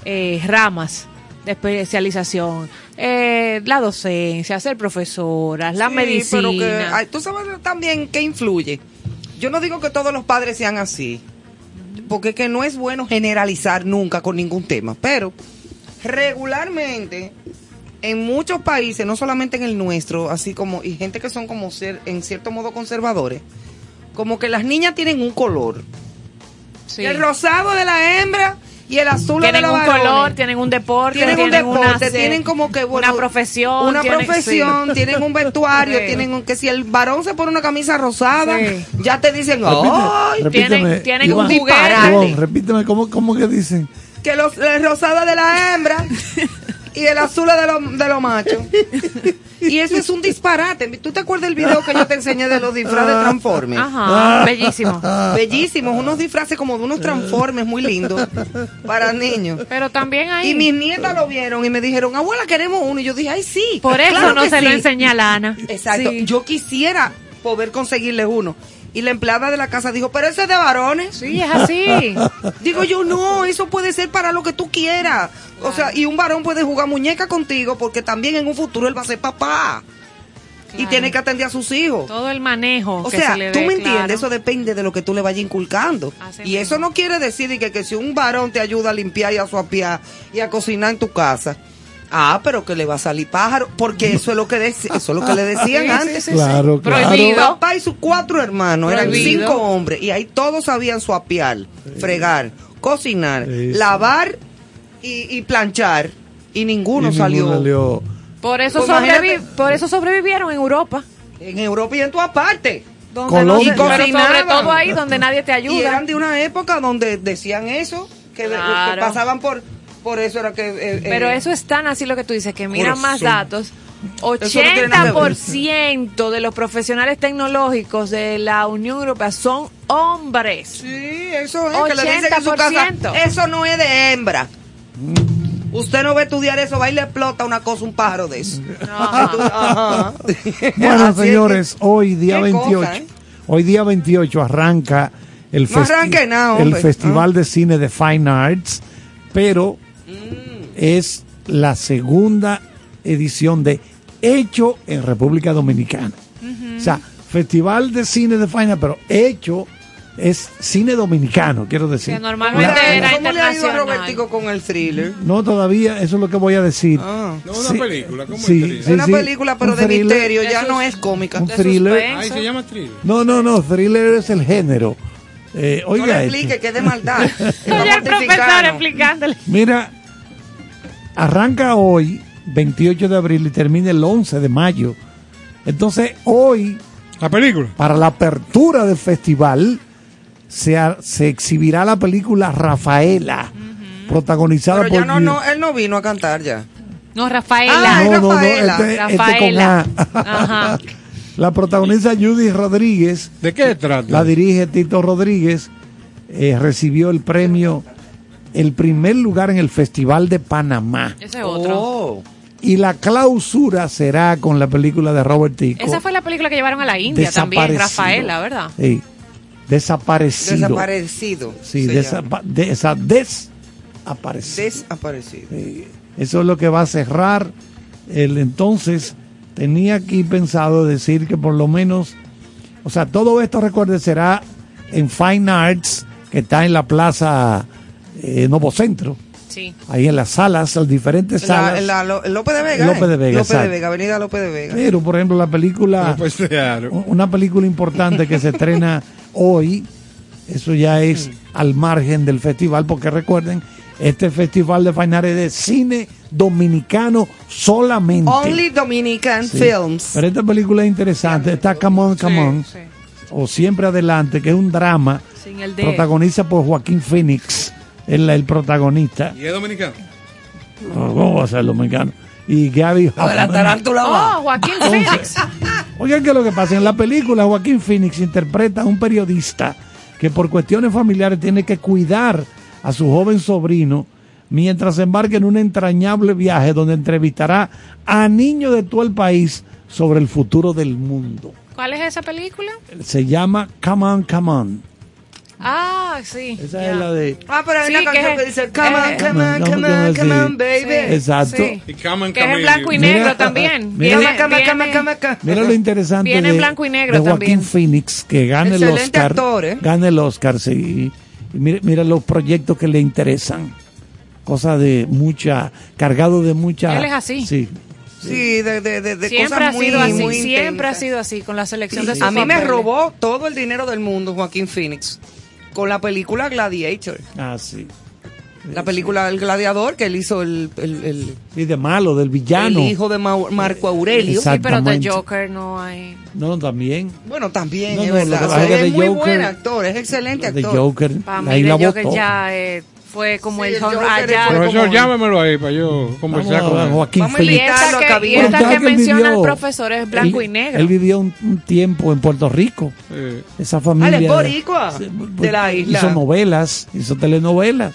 eh, ramas de especialización, eh, la docencia, ser profesoras, la Sí, medicina. pero que, ay, tú sabes también qué influye. Yo no digo que todos los padres sean así, porque que no es bueno generalizar nunca con ningún tema, pero regularmente en muchos países, no solamente en el nuestro, así como y gente que son como ser en cierto modo conservadores, como que las niñas tienen un color. Sí. El rosado de la hembra y el azul de tienen la un varones. color, tienen un deporte, tienen, un una deporte, se- tienen como que bueno, una profesión, una tienen- profesión, sí. tienen un vestuario, Sí. tienen un, que si el varón se pone una camisa rosada, Sí. ya te dicen, ¡ay! repíteme, tienen Iván, un juguete. Iván, repíteme, ¿cómo, cómo que dicen? Que los, el rosado de la hembra y el azul es de los de los machos. Y eso es un disparate. ¿Tú te acuerdas del video que yo te enseñé de los disfraces de Transformers? Ajá, bellísimo. Bellísimos, unos disfraces como de unos Transformers muy lindos para niños. Pero también hay... Y mis nietas lo vieron y me dijeron, abuela, queremos uno. Y yo dije, ay, sí. Por eso claro no se lo sí". enseñé a Lana. Exacto. Sí. Yo quisiera poder conseguirle uno. Y la empleada de la casa dijo, pero ese es de varones. Sí, es así. Digo yo, no, eso puede ser para lo que tú quieras. O sea, y un varón puede jugar muñeca contigo porque también en un futuro él va a ser papá. Y tiene que atender a sus hijos. Todo el manejo O que sea, se le tú dé, me entiendes, claro. eso depende de lo que tú le vayas inculcando. Así y eso no quiere decir de que, que si un varón te ayuda a limpiar y a suapiar y a cocinar en tu casa, ah, pero que le va a salir pájaro, porque eso es lo que eso es lo que le decían Sí, sí, antes. sí, Claro, Mi Prohibido. papá y sus cuatro hermanos eran cinco hombres y ahí todos sabían suapiar, fregar, cocinar, Sí, sí. lavar y, y planchar y ninguno Y salió. ninguno salió. Por eso, Pues sobrevi- por eso sobrevivieron en Europa. En Europa y en todas partes. Donde Colombia. no Cocinaban. sobre todo ahí donde nadie te Y ayuda. eran de una época donde decían eso, que, Claro. que pasaban por por eso era que... eh, Pero eh, eso es tan así lo que tú dices, que miran más datos. Eso no tiene nada que ver. 80% de los profesionales tecnológicos de la Unión Europea son hombres. Sí, eso es, que le dicen en su 80%. casa, eso no es de hembra. Usted no va a estudiar eso, va y le explota una cosa, un pájaro de eso. Ajá. Ajá. Bueno, Así es señores, hoy día Qué 28, cosa, ¿eh? hoy día 28 arranca el, No arranque el. Festival de Cine de Fine Arts, pero. Es la segunda edición de Hecho en República Dominicana. O sea, Festival de Cine de Arts, pero Hecho es cine dominicano, quiero decir. Que normalmente Mira, era ¿Cómo le ha ido. Robertico con el thriller? No, todavía, eso es lo que voy a decir. Ah. No, una Sí. película, ¿cómo Sí, es thriller? sí, una película, pero Un de thriller. misterio, ya De no es cómica. Un thriller. Ahí se llama thriller. No, no, no, thriller es el género. Eh, No oiga le esto. explique que es de maldad. Es Oye, el profesor explicándole. Mira, arranca hoy, 28 de abril, y termina el 11 de mayo. Entonces, hoy, La película. para la apertura del festival, se, se exhibirá la película Rafaela, protagonizada Pero por... ya no, no, él no vino a cantar ya. No, Rafaela. Ah, no, no, no, Rafaela. este, este con Rafaela. A. Ajá. La protagoniza Judy Rodríguez, ¿De qué trata? la dirige Tito Rodríguez, eh, recibió el premio, el primer lugar en el Festival de Panamá. Ese es otro. Oh. Y la clausura será con la película de Robert Tico. Esa fue la película que llevaron a la India también. Rafaela, ¿verdad? Sí. Desaparecido. Desaparecido. Sí, desapa- de- esa desaparecido. Desaparecido. Sí. Eso es lo que va a cerrar. El entonces tenía aquí pensado decir que por lo menos, o sea, todo esto recuerde será en Fine Arts, que está en la plaza eh, Novo Centro, Sí. ahí en las salas, las diferentes La, salas. la- López de Vega. López de ¿eh? Vega, López de. Vega, Avenida López de Vega. Pero, por ejemplo, la película, Pues, claro. una película importante que se estrena hoy, eso ya es al margen del festival, porque recuerden, este festival de Fine Arts es de cine dominicano solamente. Only Dominican Sí. Films. Pero esta película es interesante, está Come On, Come On, Sí, o Siempre Adelante, que es un drama, Sin el D. protagoniza por Joaquín Phoenix, es la- el protagonista. ¿Y es dominicano? ¿Cómo va a ser dominicano? Y Gaby Lo de la Hoffman. tarántula va. Oh, Joaquín Phoenix. Oigan, ¿qué es lo que pasa? En la película, Joaquín Phoenix interpreta a un periodista que por cuestiones familiares tiene que cuidar a su joven sobrino mientras se embarca en un entrañable viaje donde entrevistará a niños de todo el país sobre el futuro del mundo. ¿Cuál es esa película? Se llama Come On, Come On. Ah, sí. Esa ya. es la de... Ah, pero hay Sí, una que canción es- que dice, come on, come on, come on, come on, baby. Exacto. Sí. Y Come Que es en blanco y Mira- negro también. mira- Viene- come, viene- come, come. Mira lo interesante Viene de, en blanco y negro de Joaquín también. Phoenix, que gane el Excelente Oscar. actor, ¿eh? Gane el Oscar, sí. Y mira, mira los proyectos que le interesan. Cosa de mucha, cargado de mucha... Él es así. Sí. Sí, de, de, de, de Siempre cosas ha muy, sido así, muy siempre ha sido así con la selección de sus A mí me robó todo el dinero del mundo Joaquín Phoenix con la película Gladiator. Ah, sí. La película El Gladiador que él hizo el, el, el, Y de malo, del villano. el hijo de Mau- Marco Aurelio. Sí, pero de. Joker no hay. No, también. Bueno, también No, es no, verdad. O sea, es es de muy Joker- buen actor, es excelente De actor. Joker. Para mí, ahí de la Joker botó. ya eh, fue como Sí, el el fue Profesor, como- llámemelo ahí para yo conversar Vamos con. Joaquín Vamos Y esta que, y esta que ¿sabes que él menciona el vivió? profesor es blanco Él- y negro. Él vivió un, un tiempo en Puerto Rico. Eh, Esa Ah, familia. es boricua Sí, de la isla. Hizo novelas, hizo telenovelas.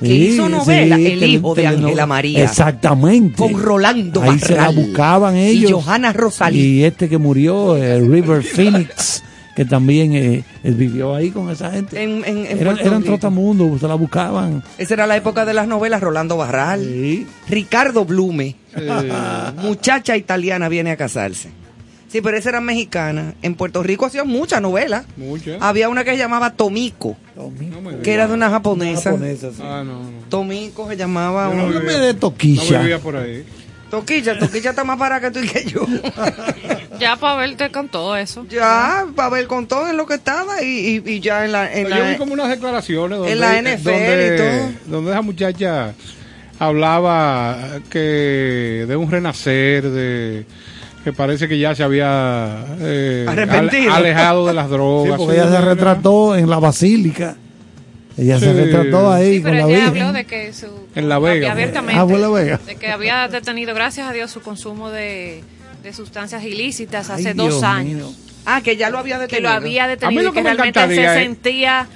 Que hizo novela, El hijo de Ángela María. Exactamente. Con Rolando Ahí se la buscaban ellos. Y Johanna Rosalí. Y este que murió, eh, River Phoenix, que también eh, él vivió ahí con esa gente. En, en, en eran Rico. trotamundos, se la buscaban. Esa era la época de las novelas Rolando Barral. Sí. Ricardo Blume. eh, Muchacha italiana viene a casarse. Sí, pero esa era mexicana. En Puerto Rico hacían muchas novelas. muchas. Había una que se llamaba Tomiko, No que era de una japonesa. Japonesa, sí. Ah, no, no. Tomiko se llamaba. Yo no una- Háblame de No Toquilla. vivía por ahí. Toquilla, Toquilla está más para que tú y que yo. Ya para verte con todo eso. ya, para ver con todo en lo que estaba y, y, y ya en la. En Yo la- vi como unas declaraciones donde, en la NFL y donde, donde esa muchacha hablaba que de un renacer, de que parece que ya se había eh, alejado de las Sí, drogas. porque Sí, ella se retrató en la basílica. Ella se Sí. retrató ahí Sí, con pero la ella habló de que su. En La Vega, fue. Abiertamente. Ah, fue en La Vega. De que había detenido, gracias a Dios, su consumo de, de sustancias ilícitas hace Ay, dos Dios años. mío. Ah, que ya lo había Que detenido. lo había A mí detenido lo y que que me realmente se es- sentía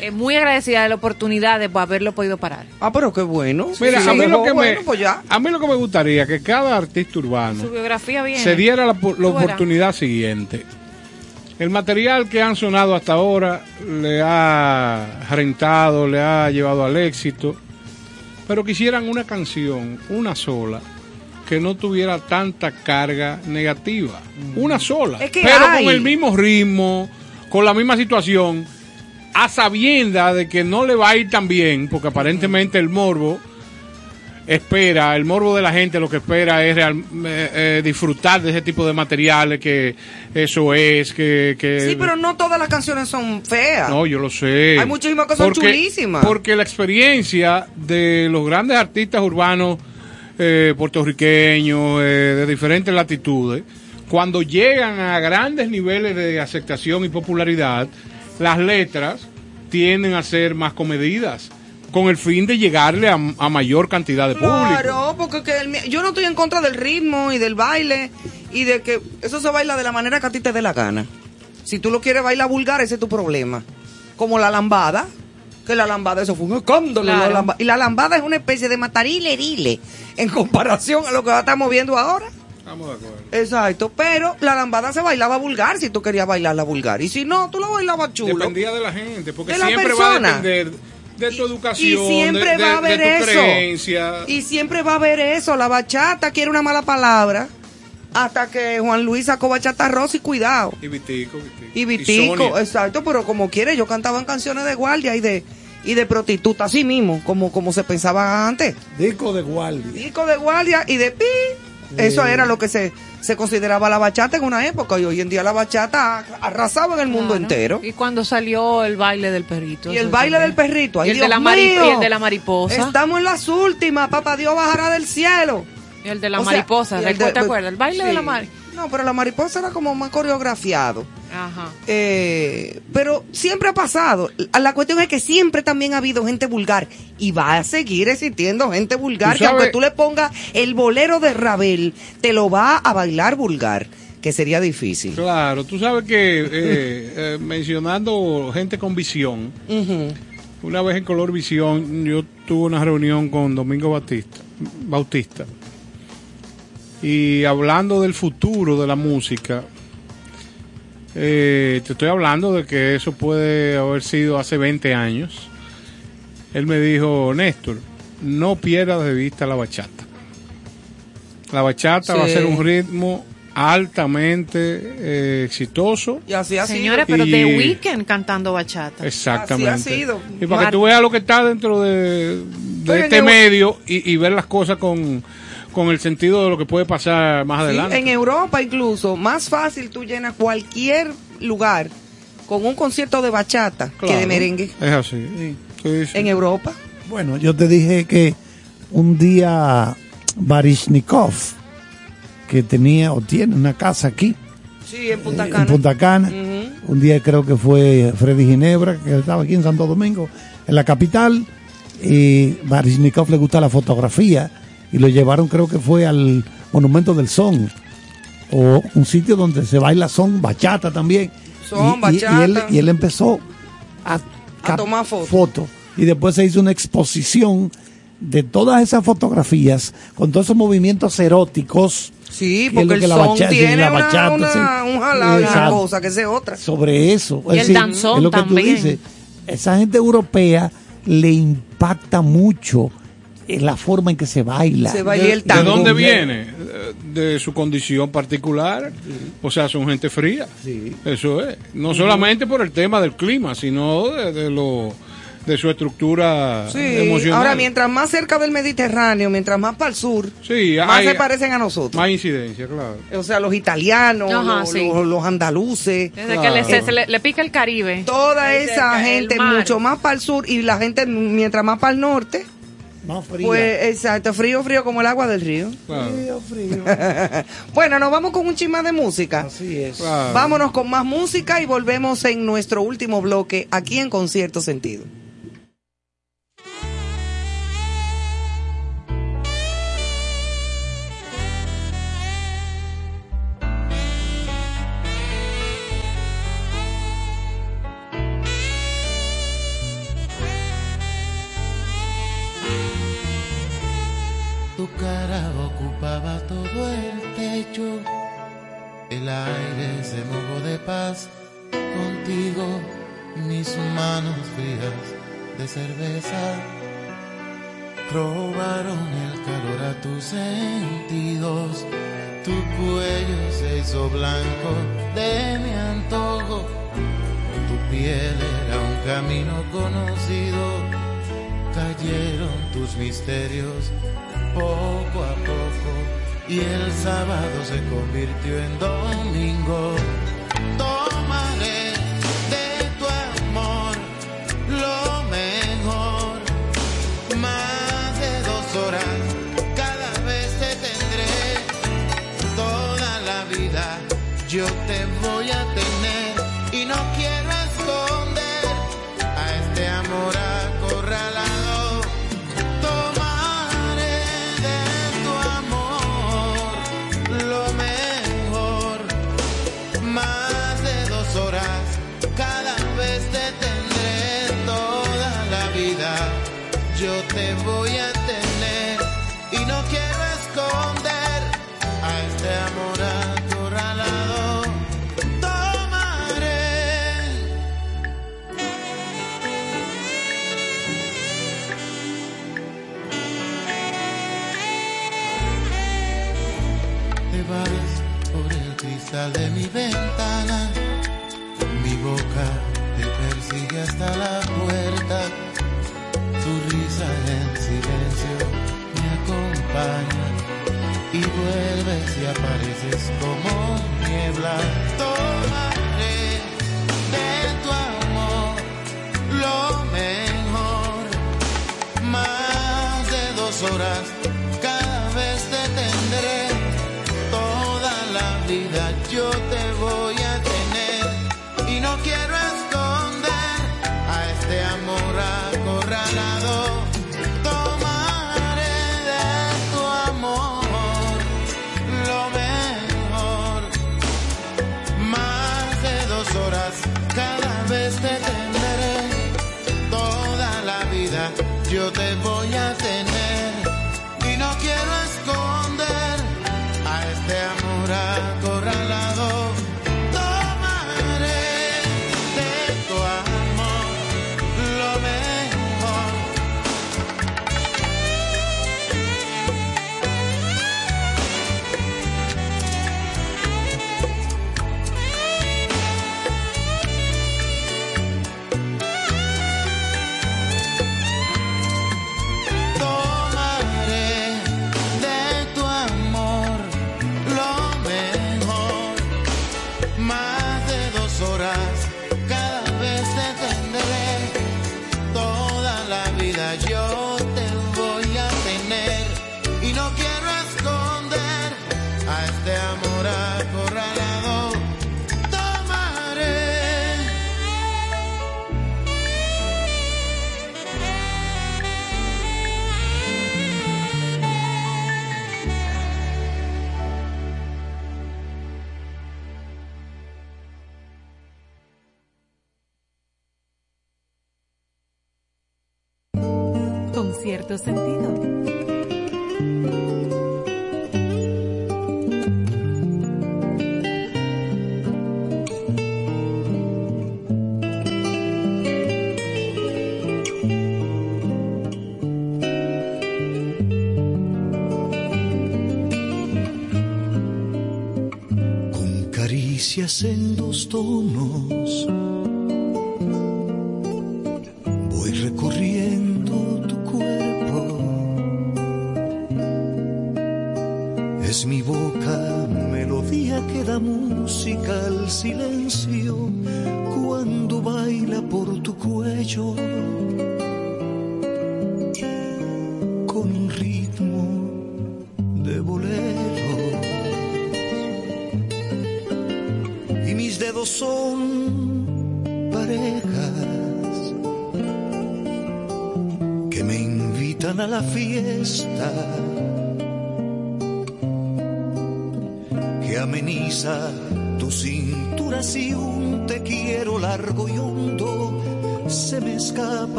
eh, muy agradecida de la oportunidad de haberlo podido parar. Ah, pero qué bueno. Mira, Si a mí, lo que bueno, me, pues ya. a mí lo que me gustaría que cada artista urbano Su biografía bien. se diera la, la oportunidad siguiente. El material que han sonado hasta ahora le ha rentado, le ha llevado al éxito, pero quisieran una canción, una sola, que no tuviera tanta carga negativa. Una sola, Es que pero hay. con el mismo ritmo, con la misma situación, a sabienda de que no le va a ir tan bien, porque aparentemente el morbo espera, el morbo de la gente lo que espera es real- eh, eh, disfrutar de ese tipo de materiales, que eso es, que... que Sí, pero no todas las canciones son feas. no, yo lo sé. Hay muchísimas que son chulísimas. Porque la experiencia de los grandes artistas urbanos eh, puertorriqueños eh, de diferentes latitudes, cuando llegan a grandes niveles de aceptación y popularidad, las letras tienden a ser más comedidas, con el fin de llegarle a, a mayor cantidad de público. Claro, porque que el yo no estoy en contra del ritmo y del baile y de que eso se baila de la manera que a ti te dé la gana. Si tú lo quieres bailar vulgar, ese es tu problema. Como la lambada, que la lambada, eso fue un escándalo. Claro. la lamba- y la lambada es una especie de matarile rile en comparación a lo que estamos viendo ahora. Estamos de acuerdo. Exacto, pero la lambada se bailaba vulgar si tú querías bailarla vulgar. Y si no, tú la bailabas chulo. Dependía de la gente, porque De la siempre va a depender de tu educación, Y siempre de, de- va a de haber tu eso. creencia. Y siempre va a haber eso. La bachata quiere una mala palabra. Hasta que Juan Luis sacó bachata rosa y cuidado. Y Vitico, Vitico. Y Vitico, exacto, pero como quiere, yo cantaba en canciones de guardia y de y de prostituta, así mismo, como, como se pensaba antes. Disco de guardia. Disco de guardia y de pi. Eso era lo que se, se consideraba la bachata en una época y hoy en día la bachata arrasaba en el mundo Claro. entero. Y cuando salió el baile del perrito. Y el baile también. del perrito. Ay, y, el de la mari- mío. y el de la mariposa. Estamos en las últimas, papá Dios bajará del cielo. Y el de la O mariposa. ¿Te de- acuerdas? El baile de la mari. No, pero la mariposa era como más coreografiado. Ajá. Eh, pero siempre ha pasado. La- cuestión es que siempre también ha habido gente vulgar y va a seguir existiendo gente vulgar que aunque sabes- tú le pongas el bolero de Rabel, te lo va a bailar vulgar, que sería difícil. Claro, tú sabes que eh, eh, mencionando gente con visión, una vez en Color Visión yo tuve una reunión con Domingo Batista, Bautista y hablando del futuro de la música, Eh, te estoy hablando de que eso puede haber sido hace 20 años. Él me dijo, Néstor, no pierdas de vista la bachata. La bachata va a ser un ritmo altamente eh, exitoso. Y así ha Señores, sido. pero Y- The Weeknd cantando bachata. Exactamente. Así ha sido. Y para que tú veas lo que está dentro de, de este medio y, y ver las cosas con, con el sentido de lo que puede pasar más Sí, adelante. en Europa incluso, más fácil tú llenas cualquier lugar con un concierto de bachata que de merengue. Es así. Sí, sí. En Europa. Bueno, yo te dije que un día Barishnikov, que tenía o tiene una casa aquí Sí, en Punta en Cana. Punta Cana, un día creo que fue Freddy Ginebra, que estaba aquí en Santo Domingo, en la capital, y Barishnikov le gusta la fotografía y lo llevaron creo que fue al Monumento del Son, o un sitio donde se baila son, bachata también. Son, y, y- y él, bachata. y él empezó a, tomar fotos. Y después se hizo una exposición de todas esas fotografías con todos esos movimientos eróticos. Sí, porque el que la son bacha- sí, tiene la una, bachata, una- un jalado una cosa que es otra. sobre eso. Y el danzón es lo que también. tú dices. Esa gente europea le impacta mucho en la forma en que se baila. Se baila el ¿De tango. dónde viene? De su condición particular. O sea, son gente fría. Eso es. No solamente por el tema del clima, sino de, de lo de su estructura Sí, emocional. ahora mientras más cerca del Mediterráneo, mientras más para el sur, Sí, más hay- se parecen a nosotros. Más incidencia, claro. O sea, los italianos, Ajá, los, sí. los- los andaluces. Desde que le, se, se le, le pica el Caribe. Toda esa gente mucho más para el sur y la gente mientras más para el norte, Más fría. pues exacto, frío, frío como el agua del río. Claro. Frío, frío. bueno, nos vamos con un chisma de música. Así es. Claro. Vámonos con más música y volvemos en nuestro último bloque aquí en Concierto Sentido. Todo el techo, el aire se mojó de paz. Contigo, mis manos frías de cerveza. Robaron el calor a tus sentidos, tu cuello se hizo blanco de mi antojo, tu piel era un camino conocido. Cayeron tus misterios poco a poco y el sábado se convirtió en domingo. Tomaré de tu amor lo mejor, más de dos horas, cada vez te tendré toda la vida. Yo te voy a tener y no quiero esconder a este amor Yo te voy a tener y no quiero esconder a este amor acorralado. Tomaré te vas por el cristal de mi ventana. Mi boca te persigue hasta la puerta. Vuelves y apareces como niebla. Tomaré de tu amor lo mejor más de dos horas. Cada vez te tendré toda la vida. Yo te voy Yo te voy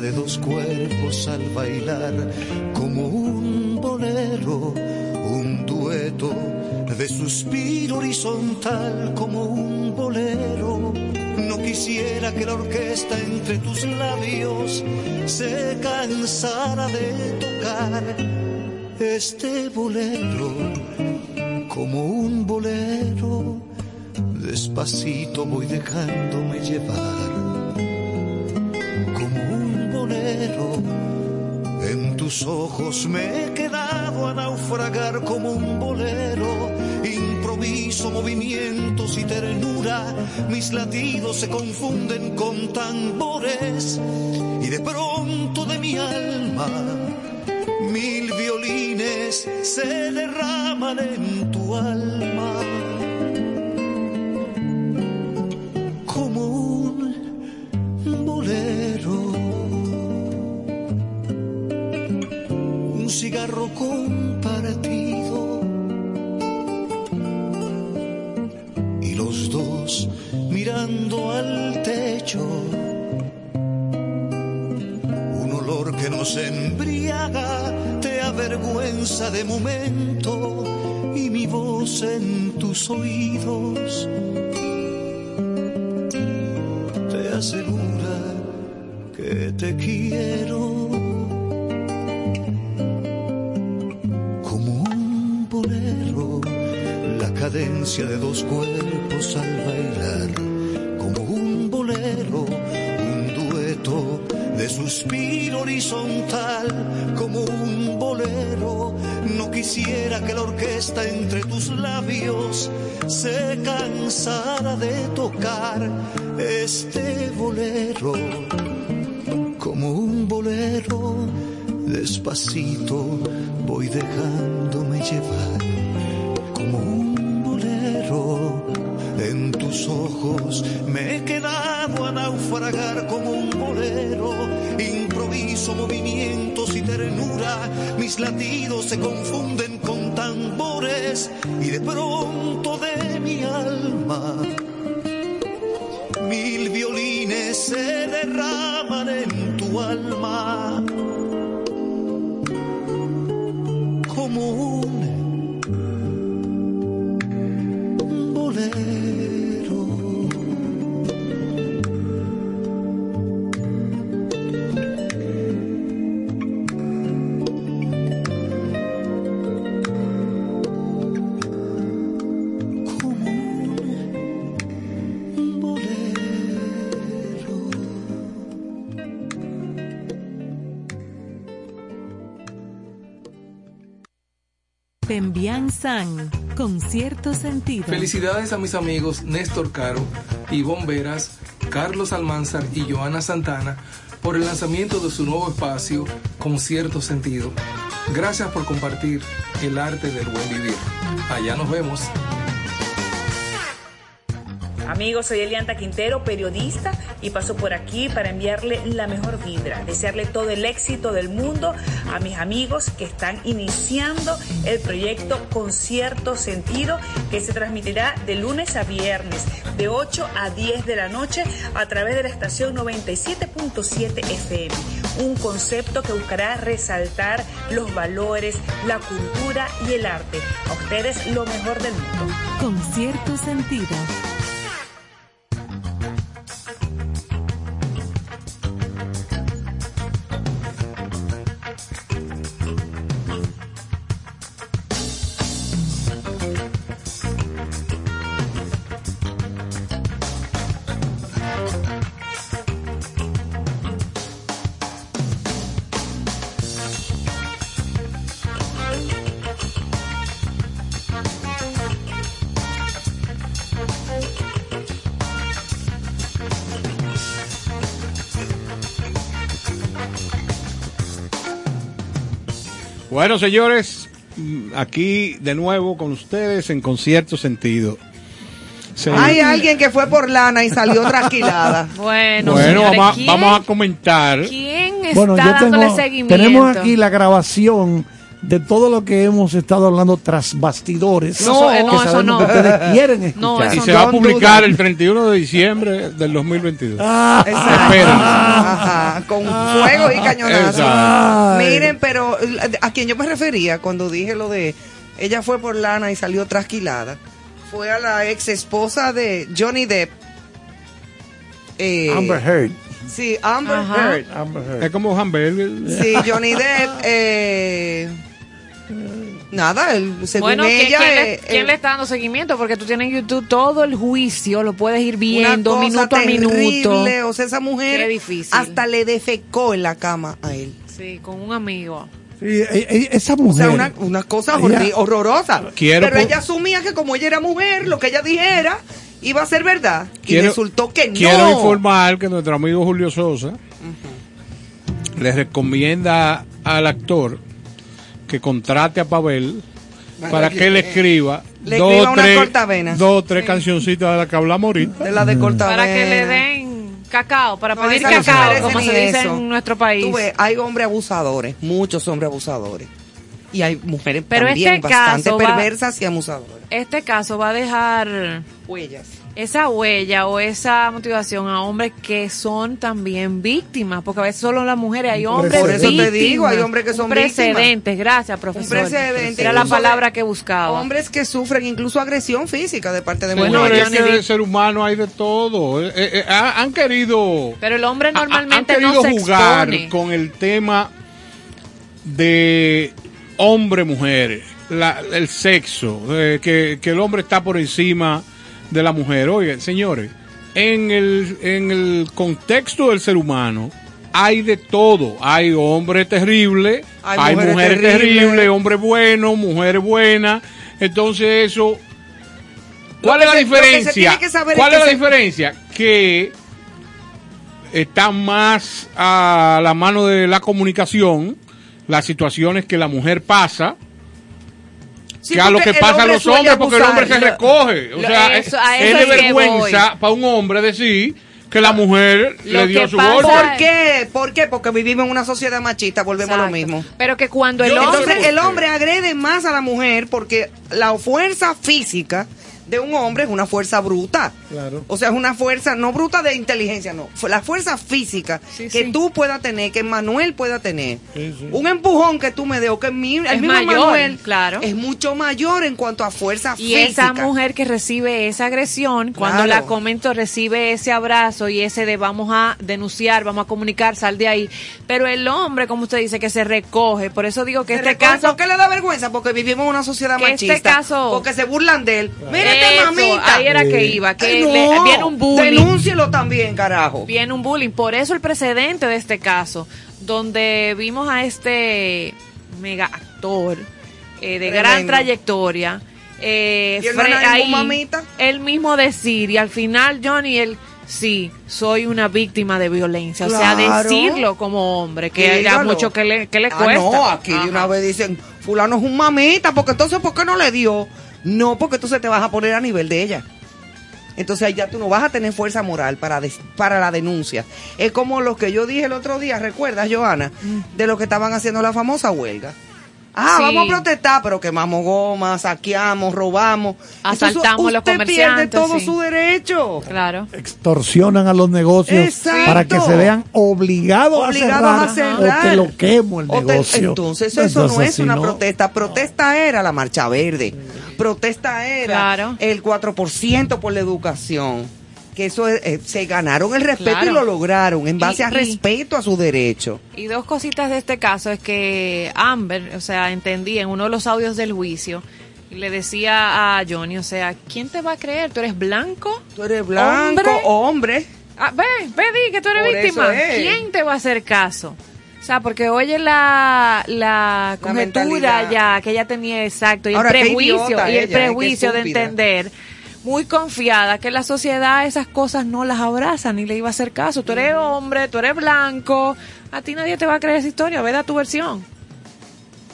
de dos cuerpos al bailar, como un bolero, un dueto de suspiro horizontal, como un bolero. No quisiera que la orquesta entre tus labios se cansara de tocar este bolero, como un bolero despacito voy dejándome llevar ojos me he quedado a naufragar como un bolero. Improviso movimientos y ternura, mis latidos se confunden con tambores y de pronto de mi alma mil violines se derraman en tu alma. Un cigarro compartido y los dos mirando al techo. Un olor que nos embriaga, te avergüenza de momento y mi voz en tus oídos te asegura que te quiero de dos cuerpos al bailar, como un bolero, un dueto de suspiro horizontal, como un bolero. No quisiera que la orquesta entre tus labios se cansara de tocar este bolero, como un bolero. Despacito voy dejándome San, con cierto sentido. Felicidades a mis amigos Néstor Caro, Ivonne Veras, Carlos Almanzar y Joana Santana por el lanzamiento de su nuevo espacio con cierto sentido. Gracias por compartir el arte del buen vivir. Allá nos vemos. Amigos, soy Elianta Quintero, periodista, y paso por aquí para enviarle la mejor vibra, desearle todo el éxito del mundo a mis amigos que están iniciando el proyecto Concierto Sentido, que se transmitirá de lunes a viernes, de 8 a 10 de la noche, a través de la estación 97.7 FM. Un concepto que buscará resaltar los valores, la cultura y el arte. A ustedes lo mejor del mundo. Con cierto sentido. Bueno, señores, aquí de nuevo con ustedes en concierto sentido. Se- Hay alguien que fue por lana y salió trasquilada. Bueno, bueno, señores, vamos, a- ¿quién- vamos a comentar. ¿Quién está Bueno, yo dándole tengo, seguimiento? tenemos aquí la grabación de todo lo que hemos estado hablando tras bastidores. No, que eh, no, eso no. que ustedes quieren escuchar. y se va a publicar el 31 de diciembre del 2022. Ah, Espérenme. Ajá, con fuego y cañonazos. Exacto. Miren, pero a quien yo me refería cuando dije lo de ella fue por lana y salió trasquilada, fue a la ex esposa de Johnny Depp. Eh, Amber Heard. Sí, Amber. Heard. Amber Heard. Es como hamburger. Sí, Johnny Depp. eh, nada, el- según Bueno, ¿quién, ella. quién le, eh, quién eh, le está dando seguimiento? Porque tú tienes en YouTube todo el juicio, lo puedes ir una viendo cosa minuto a minuto. O sea, esa mujer Qué difícil. hasta le defecó en la cama a él. Sí, con un amigo. Sí, e- e- esa O mujer. sea, una, una cosa Ella- horrorosa. Quiero Pero ella asumía que como ella era mujer, lo que ella dijera iba a ser verdad. Y Quiero- resultó que no. Quiero informar que nuestro amigo Julio Sosa le recomienda al actor que contrate a Pavel para que le escriba Le dos escriba o una tres, cortavenas. dos o tres cancioncitas de las que hablamos ahorita. De la de cortavena. Para que le den cacao, para No, pedir no cacao, merece como se dice eso. en nuestro país. Tú ves, hay hombres abusadores, muchos hombres abusadores. Y hay mujeres Pero también este bastante caso va- perversas y abusadoras. Este caso va a dejar Huellas. Esa huella o esa motivación a hombres que son también víctimas, porque a veces solo las mujeres, hay hombres Por eso te víctimas. digo, hay hombres que son Un precedentes, gracias profesor. Un precedente. Era la palabra que buscaba. Hombres que sufren incluso agresión física de parte de Bueno, mujeres. es que de ser humano hay de todo. Eh, eh, ha- han querido Pero el hombre han normalmente querido no se jugar expone. con el tema de hombre-mujer, el sexo, eh, que, que el hombre está por encima de la mujer. Oigan, señores, en el, en el contexto del ser humano hay de todo. Hay hombre terrible, Hay hay, mujeres mujeres terribles. hombres buenos, mujeres buenas. Entonces eso... ¿Cuál es la se- diferencia? ¿Cuál es la se- diferencia? Que está más a la mano de la comunicación, las situaciones que la mujer pasa, Sí, que a lo que pasa a los hombres, porque el hombre se recoge. O Lo- sea, eso- es, a eso es de vergüenza para un hombre decir que la mujer Lo le dio su golpe. ¿Por qué? ¿Por qué? Porque vivimos en una sociedad machista, volvemos a lo mismo. Pero que cuando el Yo- hombre... Entonces el hombre agrede más a la mujer porque la fuerza física de un hombre es una fuerza bruta. Claro. O sea, es una fuerza, no bruta de inteligencia, no. La fuerza física Sí, que sí. tú puedas tener, que Manuel pueda tener. Sí, sí. Un empujón que tú me des o que mi, el Es mismo mayor, Manuel claro. es mucho mayor en cuanto a fuerza Y física. esa mujer que recibe esa agresión, cuando Claro. la comento, recibe ese abrazo y ese de vamos a denunciar, vamos a comunicar, sal de ahí. Pero el hombre, como usted dice, que se recoge. Por eso digo que Se este recoge, caso... ¿Por qué le da vergüenza? Porque vivimos en una sociedad este machista. caso- porque se burlan de él. Mírate, Eso, mamita. ahí era que iba, que Ay, le- no, viene un bullying. Denúncielo también, carajo. Viene un bullying. Por eso el precedente de este caso, donde vimos a este mega actor eh, de gran trayectoria. eh, ¿Y él no era ahí, mamita? él mismo decir, y al final, Johnny, él, sí, soy una víctima de violencia. O sea, decirlo como hombre, que Dígalo. mucho que le, que le Ah, cuesta. no, aquí de una vez dicen, fulano es un mamita, porque entonces, ¿por qué no le dio? No, porque entonces te vas a poner a nivel de ella. Entonces ahí ya tú no vas a tener fuerza moral para, des- para la denuncia. Es como lo que yo dije el otro día, ¿recuerdas, Joana? De lo que estaban haciendo la famosa huelga. Ah, Sí. vamos a protestar, pero quemamos gomas, saqueamos, robamos. Asaltamos Entonces, los usted pierde comerciantes, todo sí. su derecho. Claro. Extorsionan a los negocios Exacto. para que se vean obligados, Obligados a a cerrar, cerrar. o te lo quemo el O te- negocio. entonces eso no es una ¿no? protesta. Protesta era la marcha verde. Protesta era Claro. el 4% por la educación. Que eso es- eh, se ganaron el respeto Claro. y lo lograron en base Y- a y- respeto a su derecho. Y dos cositas de este caso es que Amber, o sea, entendí en uno de los audios del juicio, y le decía a Johnny, o sea, ¿quién te va a creer? ¿Tú eres blanco? Tú eres blanco, ¿Hombre? hombre. Ah, ve, ve, di que tú eres Por víctima. ¿Quién te va a hacer caso? O sea, porque oye la, la conjetura ya que ella tenía exacto y Ahora, el prejuicio idiota y el ella, eh, prejuicio de entender muy confiada que la sociedad esas cosas no las abraza ni le iba a hacer caso. Tú eres hombre, tú eres blanco, a ti nadie te va a creer esa historia, ve da tu versión.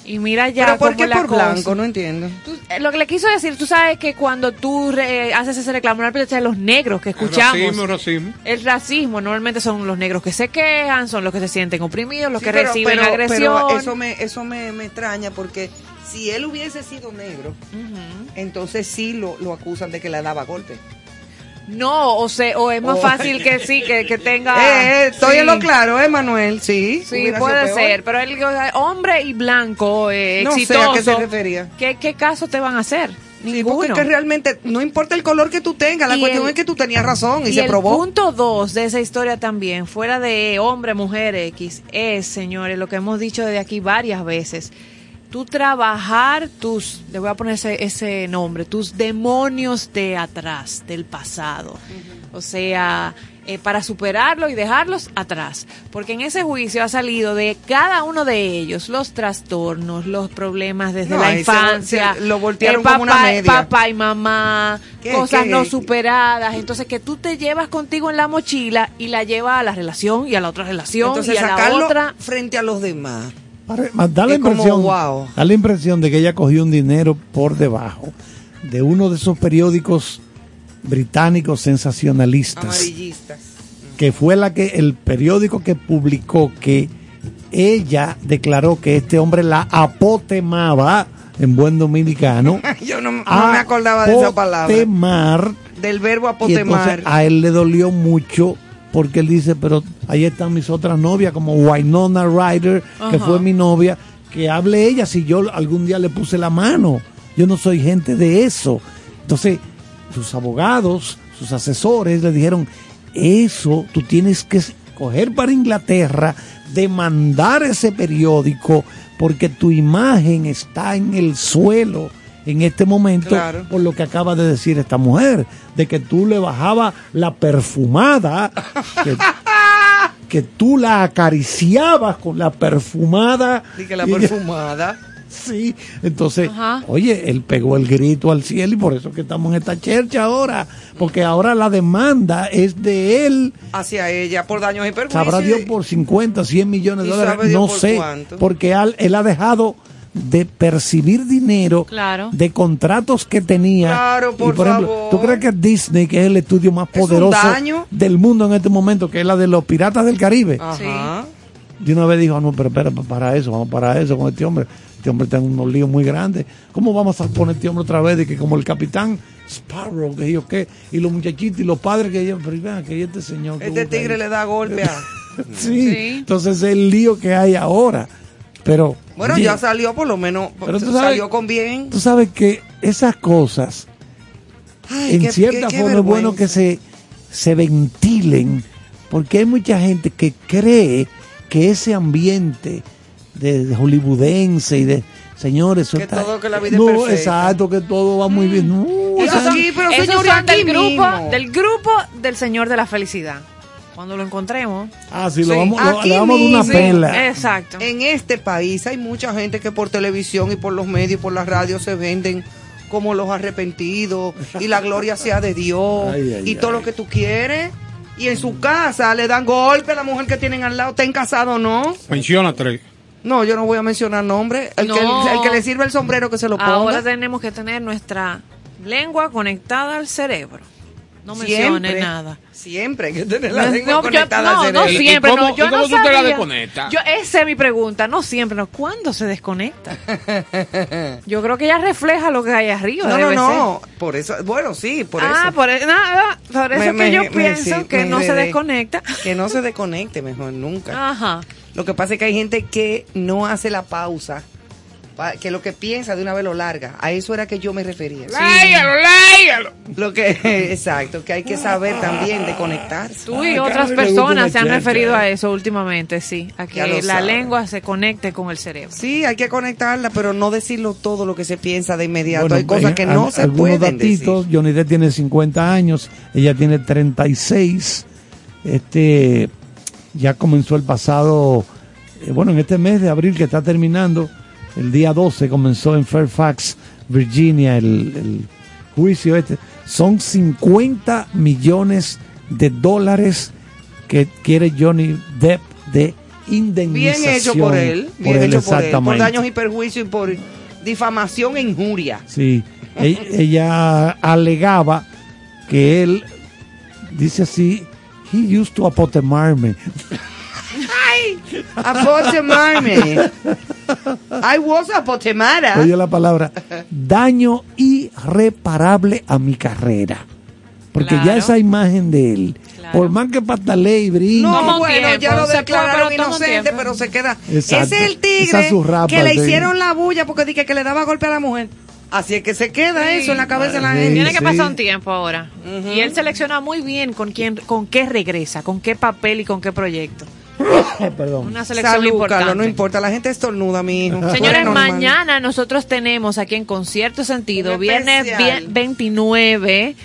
Y mira ya ¿Pero por cómo qué la por cosa. blanco? No entiendo. Tú- eh, lo que le quiso decir, tú sabes que cuando tú re- haces ese reclamo, normalmente es los negros que escuchamos. Racismo, racismo. El racismo normalmente son los negros que se quejan, son los que se sienten oprimidos, los Sí, que pero- reciben pero- agresión. pero eso me, eso me, me extraña porque si él hubiese sido negro, entonces sí lo, lo acusan de que le daba golpe. No, o sea, o es más Oh. fácil que sí, que, que tenga... Eh, eh, estoy Sí. en lo claro, ¿eh, Manuel? Sí. Sí, puede ser, pero él, hombre y blanco, eh, No sé a qué se refería. ¿Qué, qué caso te van a hacer? Sí, Ninguno. porque es que realmente no importa el color que tú tengas, la Y cuestión el- es que tú tenías razón y, y se el probó. punto dos de esa historia también, fuera de hombre, mujer X, es, señores, lo que hemos dicho desde aquí varias veces. Tú trabajar tus, le voy a poner ese, ese nombre, tus demonios de atrás, del pasado. O sea, eh, para superarlo y dejarlos atrás. Porque en ese juicio ha salido de cada uno de ellos los trastornos, los problemas desde No, la se- infancia. se lo voltearon eh, como una papá- media. Papá y mamá, ¿Qué, cosas qué? no superadas. Entonces, que tú te llevas contigo en la mochila y la llevas a la relación y a la otra relación Entonces y a la otra. frente a los demás. Da la, impresión, wow. da la impresión de que ella cogió un dinero por debajo de uno de esos periódicos británicos sensacionalistas, Amarillistas. que fue la que el periódico que publicó que ella declaró que este hombre la apotemaba en buen dominicano. Yo no, no me acordaba de esa palabra. Apotemar. Del verbo Y entonces apotemar. a él le dolió mucho porque él dice, pero ahí están mis otras novias, como Winona Ryder, que fue mi novia, que hable ella si yo algún día le puse la mano. Yo no soy gente de eso. Entonces, sus abogados, sus asesores le dijeron, eso tú tienes que coger para Inglaterra, demandar ese periódico, porque tu imagen está en el suelo en este momento Claro. por lo que acaba de decir esta mujer, de que tú le bajabas la perfumada, que, que tú la acariciabas con la perfumada. Y que la y- perfumada. Sí, entonces, Ajá. oye, él pegó el grito al cielo y por eso que estamos en esta chercha ahora, porque ahora la demanda es de él, Hacia ella por daños y perjuicios. sabrá Dios por 50, 100 millones de ¿Y dólares, no sé, cuánto? porque al- él ha dejado de percibir dinero Claro. de contratos que tenía. Claro, por y por ejemplo, favor. ¿tú crees que Disney, que es el estudio más ¿Es un poderoso del mundo en este momento, que es la de los piratas del Caribe? Ajá. De una vez dijo, "Ah, no, pero espera, pa- para eso, vamos para eso con este hombre. Este hombre tiene unos líos muy grandes. ¿Cómo vamos a poner este hombre otra vez de que como el capitán Sparrow, que yo qué, y los muchachitos y los padres que yo, pero vean que este señor. Este tigre ahí?" le da golpe a... sí. entonces es el lío que hay ahora. Pero. Bueno, oye, ya salió por lo menos, Pero tú sabes- salió con bien. Tú sabes que esas cosas, Ay, en qué- cierta qué- qué forma, es bueno que se, se ventilen, porque hay mucha gente que cree que ese ambiente de, de hollywoodense y de señores, eso Que está- todo, que la vida es no, perfecta. exacto, que todo va muy bien. No, Esos esa- aquí, pero señores, son del aquí grupo, mismo. del grupo del Señor de la Felicidad. Cuando lo encontremos. ah, sí, lo Sí, vamos, lo- le vamos dar una mismo. pela. Exacto. En este país hay mucha gente que por televisión y por los medios y por las radios se venden como los arrepentidos y la gloria sea de Dios Ay, ay, y todo ay. lo que tú quieres. Y en su casa le dan golpe a la mujer que tienen al lado, estén casados o no. Menciona tres. No, yo no voy a mencionar nombre. El, No. que, el que le sirve el sombrero que se lo ponga. Ahora tenemos que tener nuestra lengua conectada al cerebro. No mencione nada. Siempre hay que tener la No, lengua yo- conectada no, al no cerebro. siempre. ¿Y cómo- no, yo y cómo no tú te la desconectas? Yo, esa es mi pregunta. No siempre, no. ¿Cuándo se desconecta? Yo creo que ella refleja lo que hay arriba. No, no, no. Por eso, bueno, sí, por ah, eso. por, e- nada, por eso Me- que me- yo me- pienso sí, que no se desconecta. Que no se desconecte mejor nunca. Ajá. Lo que pasa es que hay gente que no hace la pausa, pa- que lo que piensa de una vez lo larga. A eso era que yo me refería. Láigalo, láigalo. Lo que, exacto, que hay que saber también de conectarse. Tú y otras personas se han referido a eso últimamente, sí. A que la lengua se conecte con el cerebro. Sí, hay que conectarla, pero no decirlo todo lo que se piensa de inmediato. Bueno, hay cosas eh, que no al- se algunos pueden decir. datitos, Johnny Depp tiene 50 años, ella tiene 36. Este ya comenzó el pasado, eh, bueno, en este mes de abril que está terminando, el día 12 comenzó en Fairfax, Virginia, el, el juicio este. Son 50 millones de dólares que quiere Johnny Depp de indemnización. Bien hecho por él, bien hecho por él, por exactamente. daños y perjuicios y por difamación e injuria. Sí, e- ella alegaba que él, dice así, he used to apotemarme. ¡Ay! Apotemarme. I was apotemara. Oye la palabra, daño irreparable a mi carrera. Porque ya esa imagen de él, por más que patalee y brinque, No, bueno, ya lo declararon inocente, pero se queda. Exacto. Ese es el tigre que le hicieron la bulla porque dije que le daba golpe a la mujer. Así es que se queda eso en la cabeza de la gente. Tiene que sí. pasar un tiempo ahora. Y él selecciona muy bien con quién, con qué regresa, con qué papel y con qué proyecto. Perdón. Una selección Salud, importante. Carlos, no importa, la gente estornuda, mi hijo. Señores, mañana nosotros tenemos aquí en Concierto Sentido, Un viernes especial. vie- 29,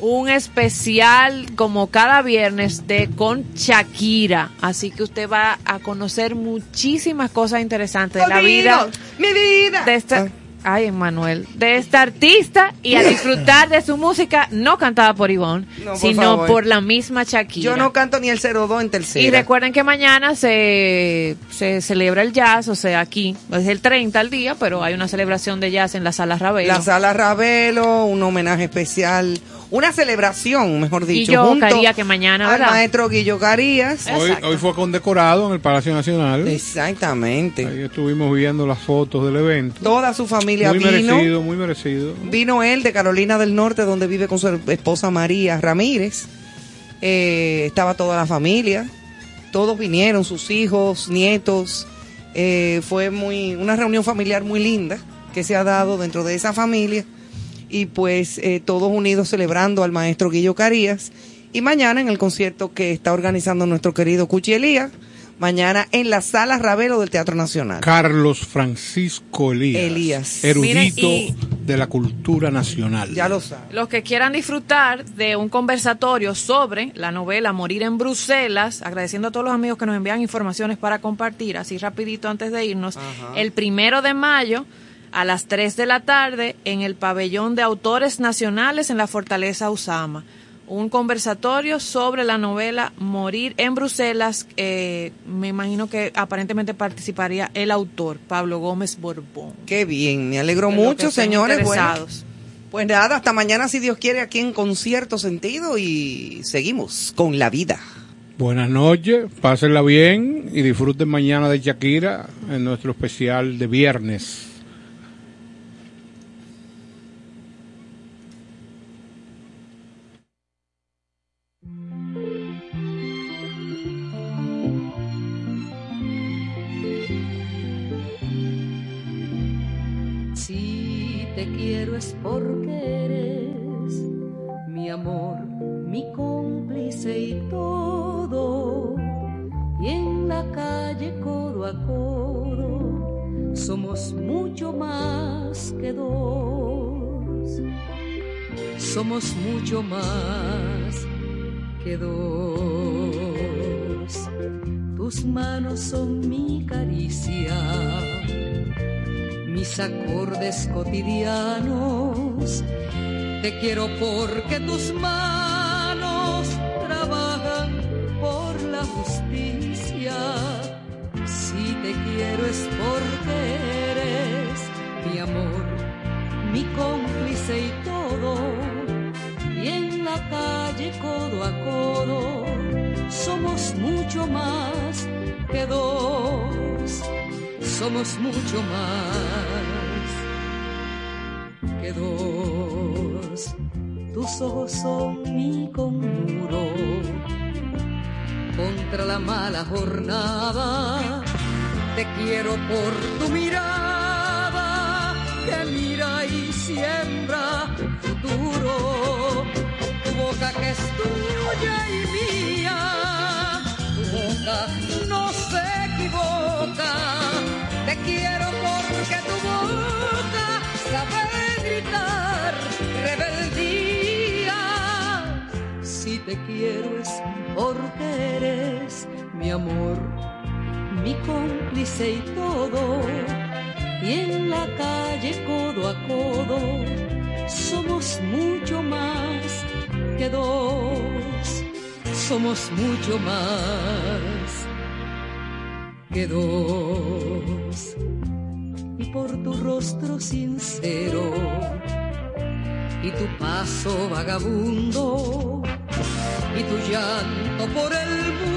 un especial como cada viernes de con Shakira. Así que usted va a conocer muchísimas cosas interesantes de la vida Mi vida. de esta, ay, Manuel, de esta artista y a disfrutar de su música no cantada por Ivonne, No, sino favor. por la misma Shakira. Yo no canto ni el 02 en tercera. Y recuerden que mañana se, se celebra el jazz, o sea, aquí es el 30 al día, pero hay una celebración de jazz en la sala Ravelo. La sala Ravelo, un homenaje especial, una celebración, mejor dicho. yo junto quería que mañana, al ¿verdad? maestro Guillo Carías. Hoy, hoy fue condecorado en el Palacio Nacional. Exactamente. Ahí estuvimos viendo las fotos del evento. Toda su familia Muy vino. merecido, muy merecido. Vino él de Carolina del Norte, donde vive con su esposa María Ramírez. Eh, estaba toda la familia. Todos vinieron, sus hijos, nietos. Eh, fue muy una reunión familiar muy linda que se ha dado dentro de esa familia. Y pues eh, todos unidos celebrando al maestro Guillo Carías. Y mañana en el concierto que está organizando nuestro querido Cuchi Elías. Mañana en la sala Ravelo del Teatro Nacional. Carlos Francisco Elías. Elías. Erudito Miren, de la cultura nacional. Ya lo saben. Los que quieran disfrutar de un conversatorio sobre la novela Morir en Bruselas, agradeciendo a todos los amigos que nos envían informaciones para compartir, así rapidito antes de irnos, el primero de mayo a las 3 de la tarde en el pabellón de autores nacionales en la Fortaleza Usama. Un conversatorio sobre la novela Morir en Bruselas. eh, me imagino que aparentemente participaría el autor, Pablo Gómez Borbón. Qué bien, me alegro mucho, señores. Bueno, pues nada, hasta mañana si Dios quiere aquí en concierto sentido y seguimos con la vida. Buenas noches, pásenla bien y disfruten mañana de Shakira en nuestro especial de viernes. Calle codo a codo somos mucho más que dos. Somos mucho más que dos. Tus manos son mi caricia mis acordes cotidianos. Te quiero porque tus manos trabajan por la justicia. Te quiero es porque eres mi amor, mi cómplice y todo. Y en la calle calle codo a codo somos mucho más que dos, somos mucho más que dos. Tus ojos son mi conmuro contra la mala jornada. Te quiero por tu mirada que mira y siembra futuro. Tu boca que es tuya y mía. Tu boca no se equivoca. Te quiero porque tu boca sabe gritar rebeldía. Si te quiero es porque eres mi amor, mi cómplice y todo. Y en la calle codo a codo somos mucho más que dos, somos mucho más que dos. Y por tu rostro sincero y tu paso vagabundo y tu llanto por el mundo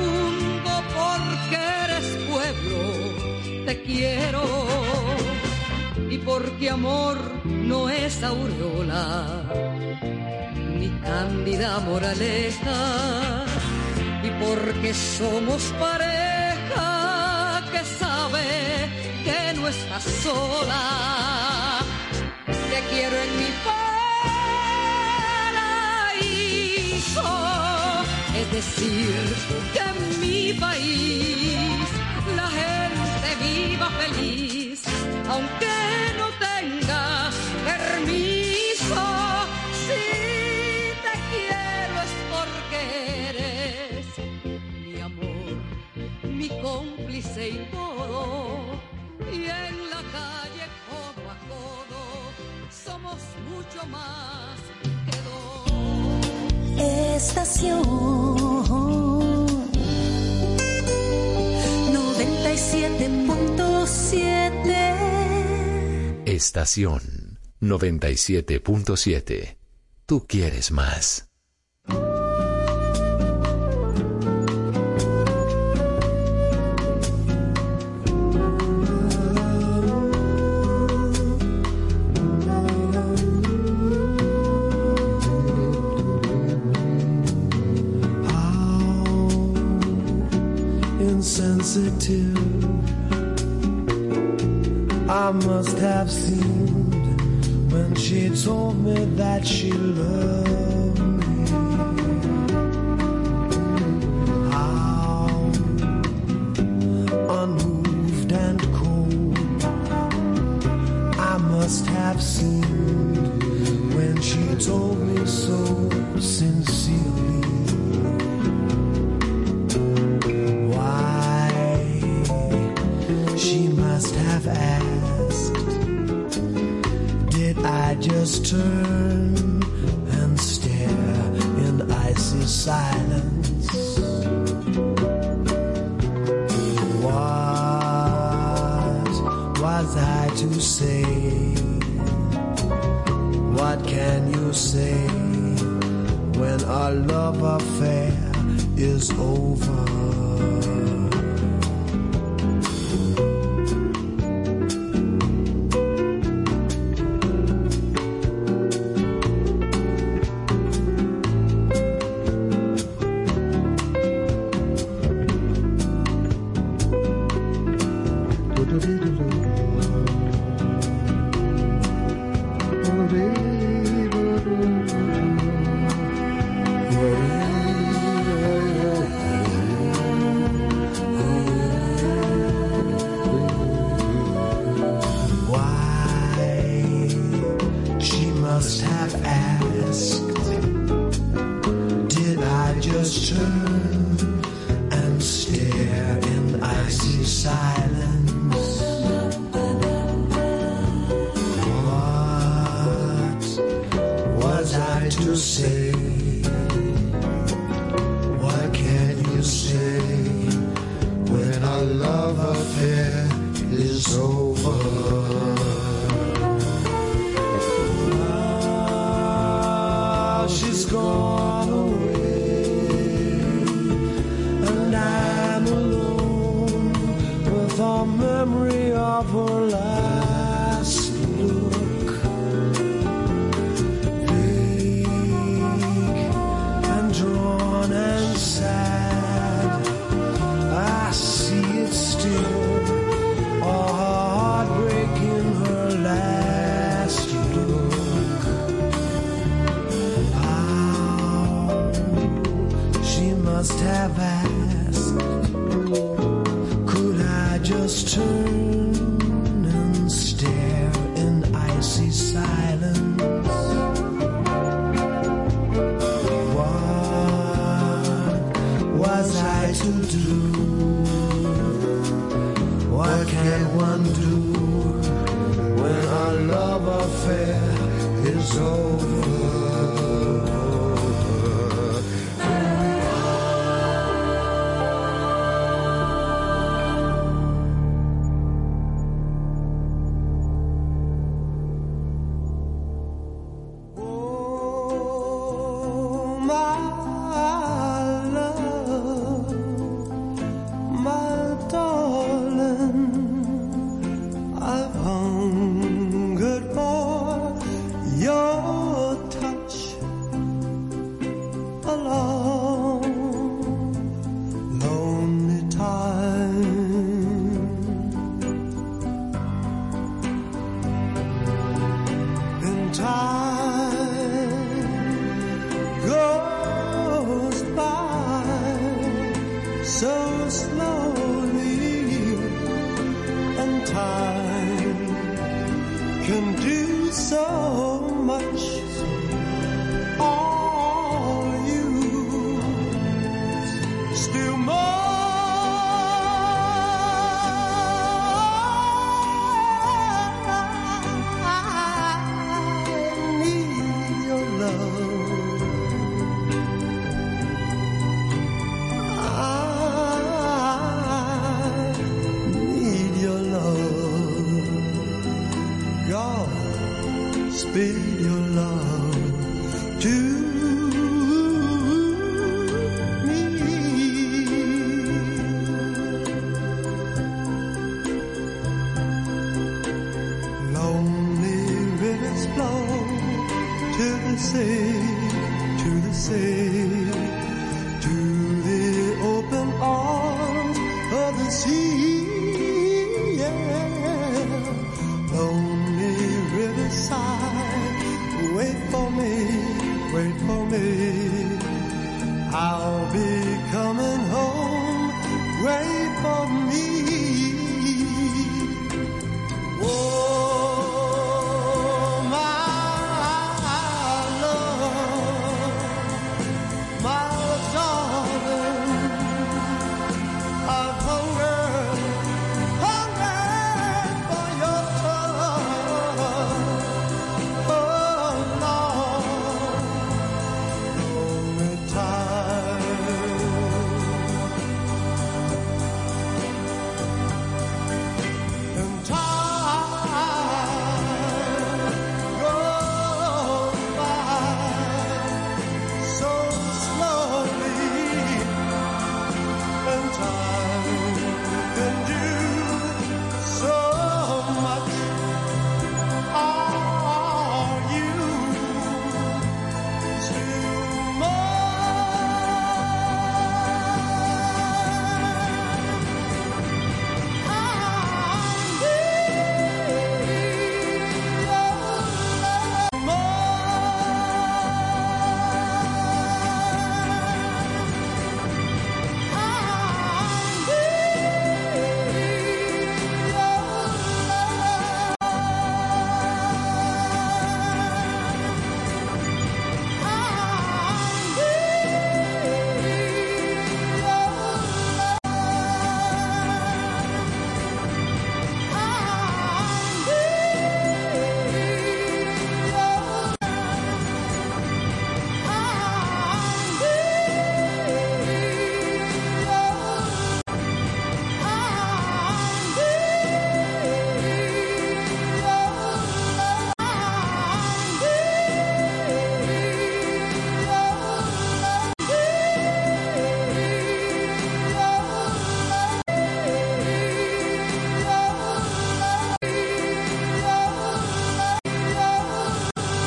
te quiero. Y porque amor no es aureola ni cándida moraleja y porque somos pareja que sabe que no estás sola. Te quiero en mi paraíso, es decir, que en mi país viva feliz, aunque no tenga permiso. Si te quiero es porque eres mi amor, mi cómplice y todo. Y en la calle codo a codo somos mucho más que dos. Estación 97.7 Estación 97.7. Tú quieres más.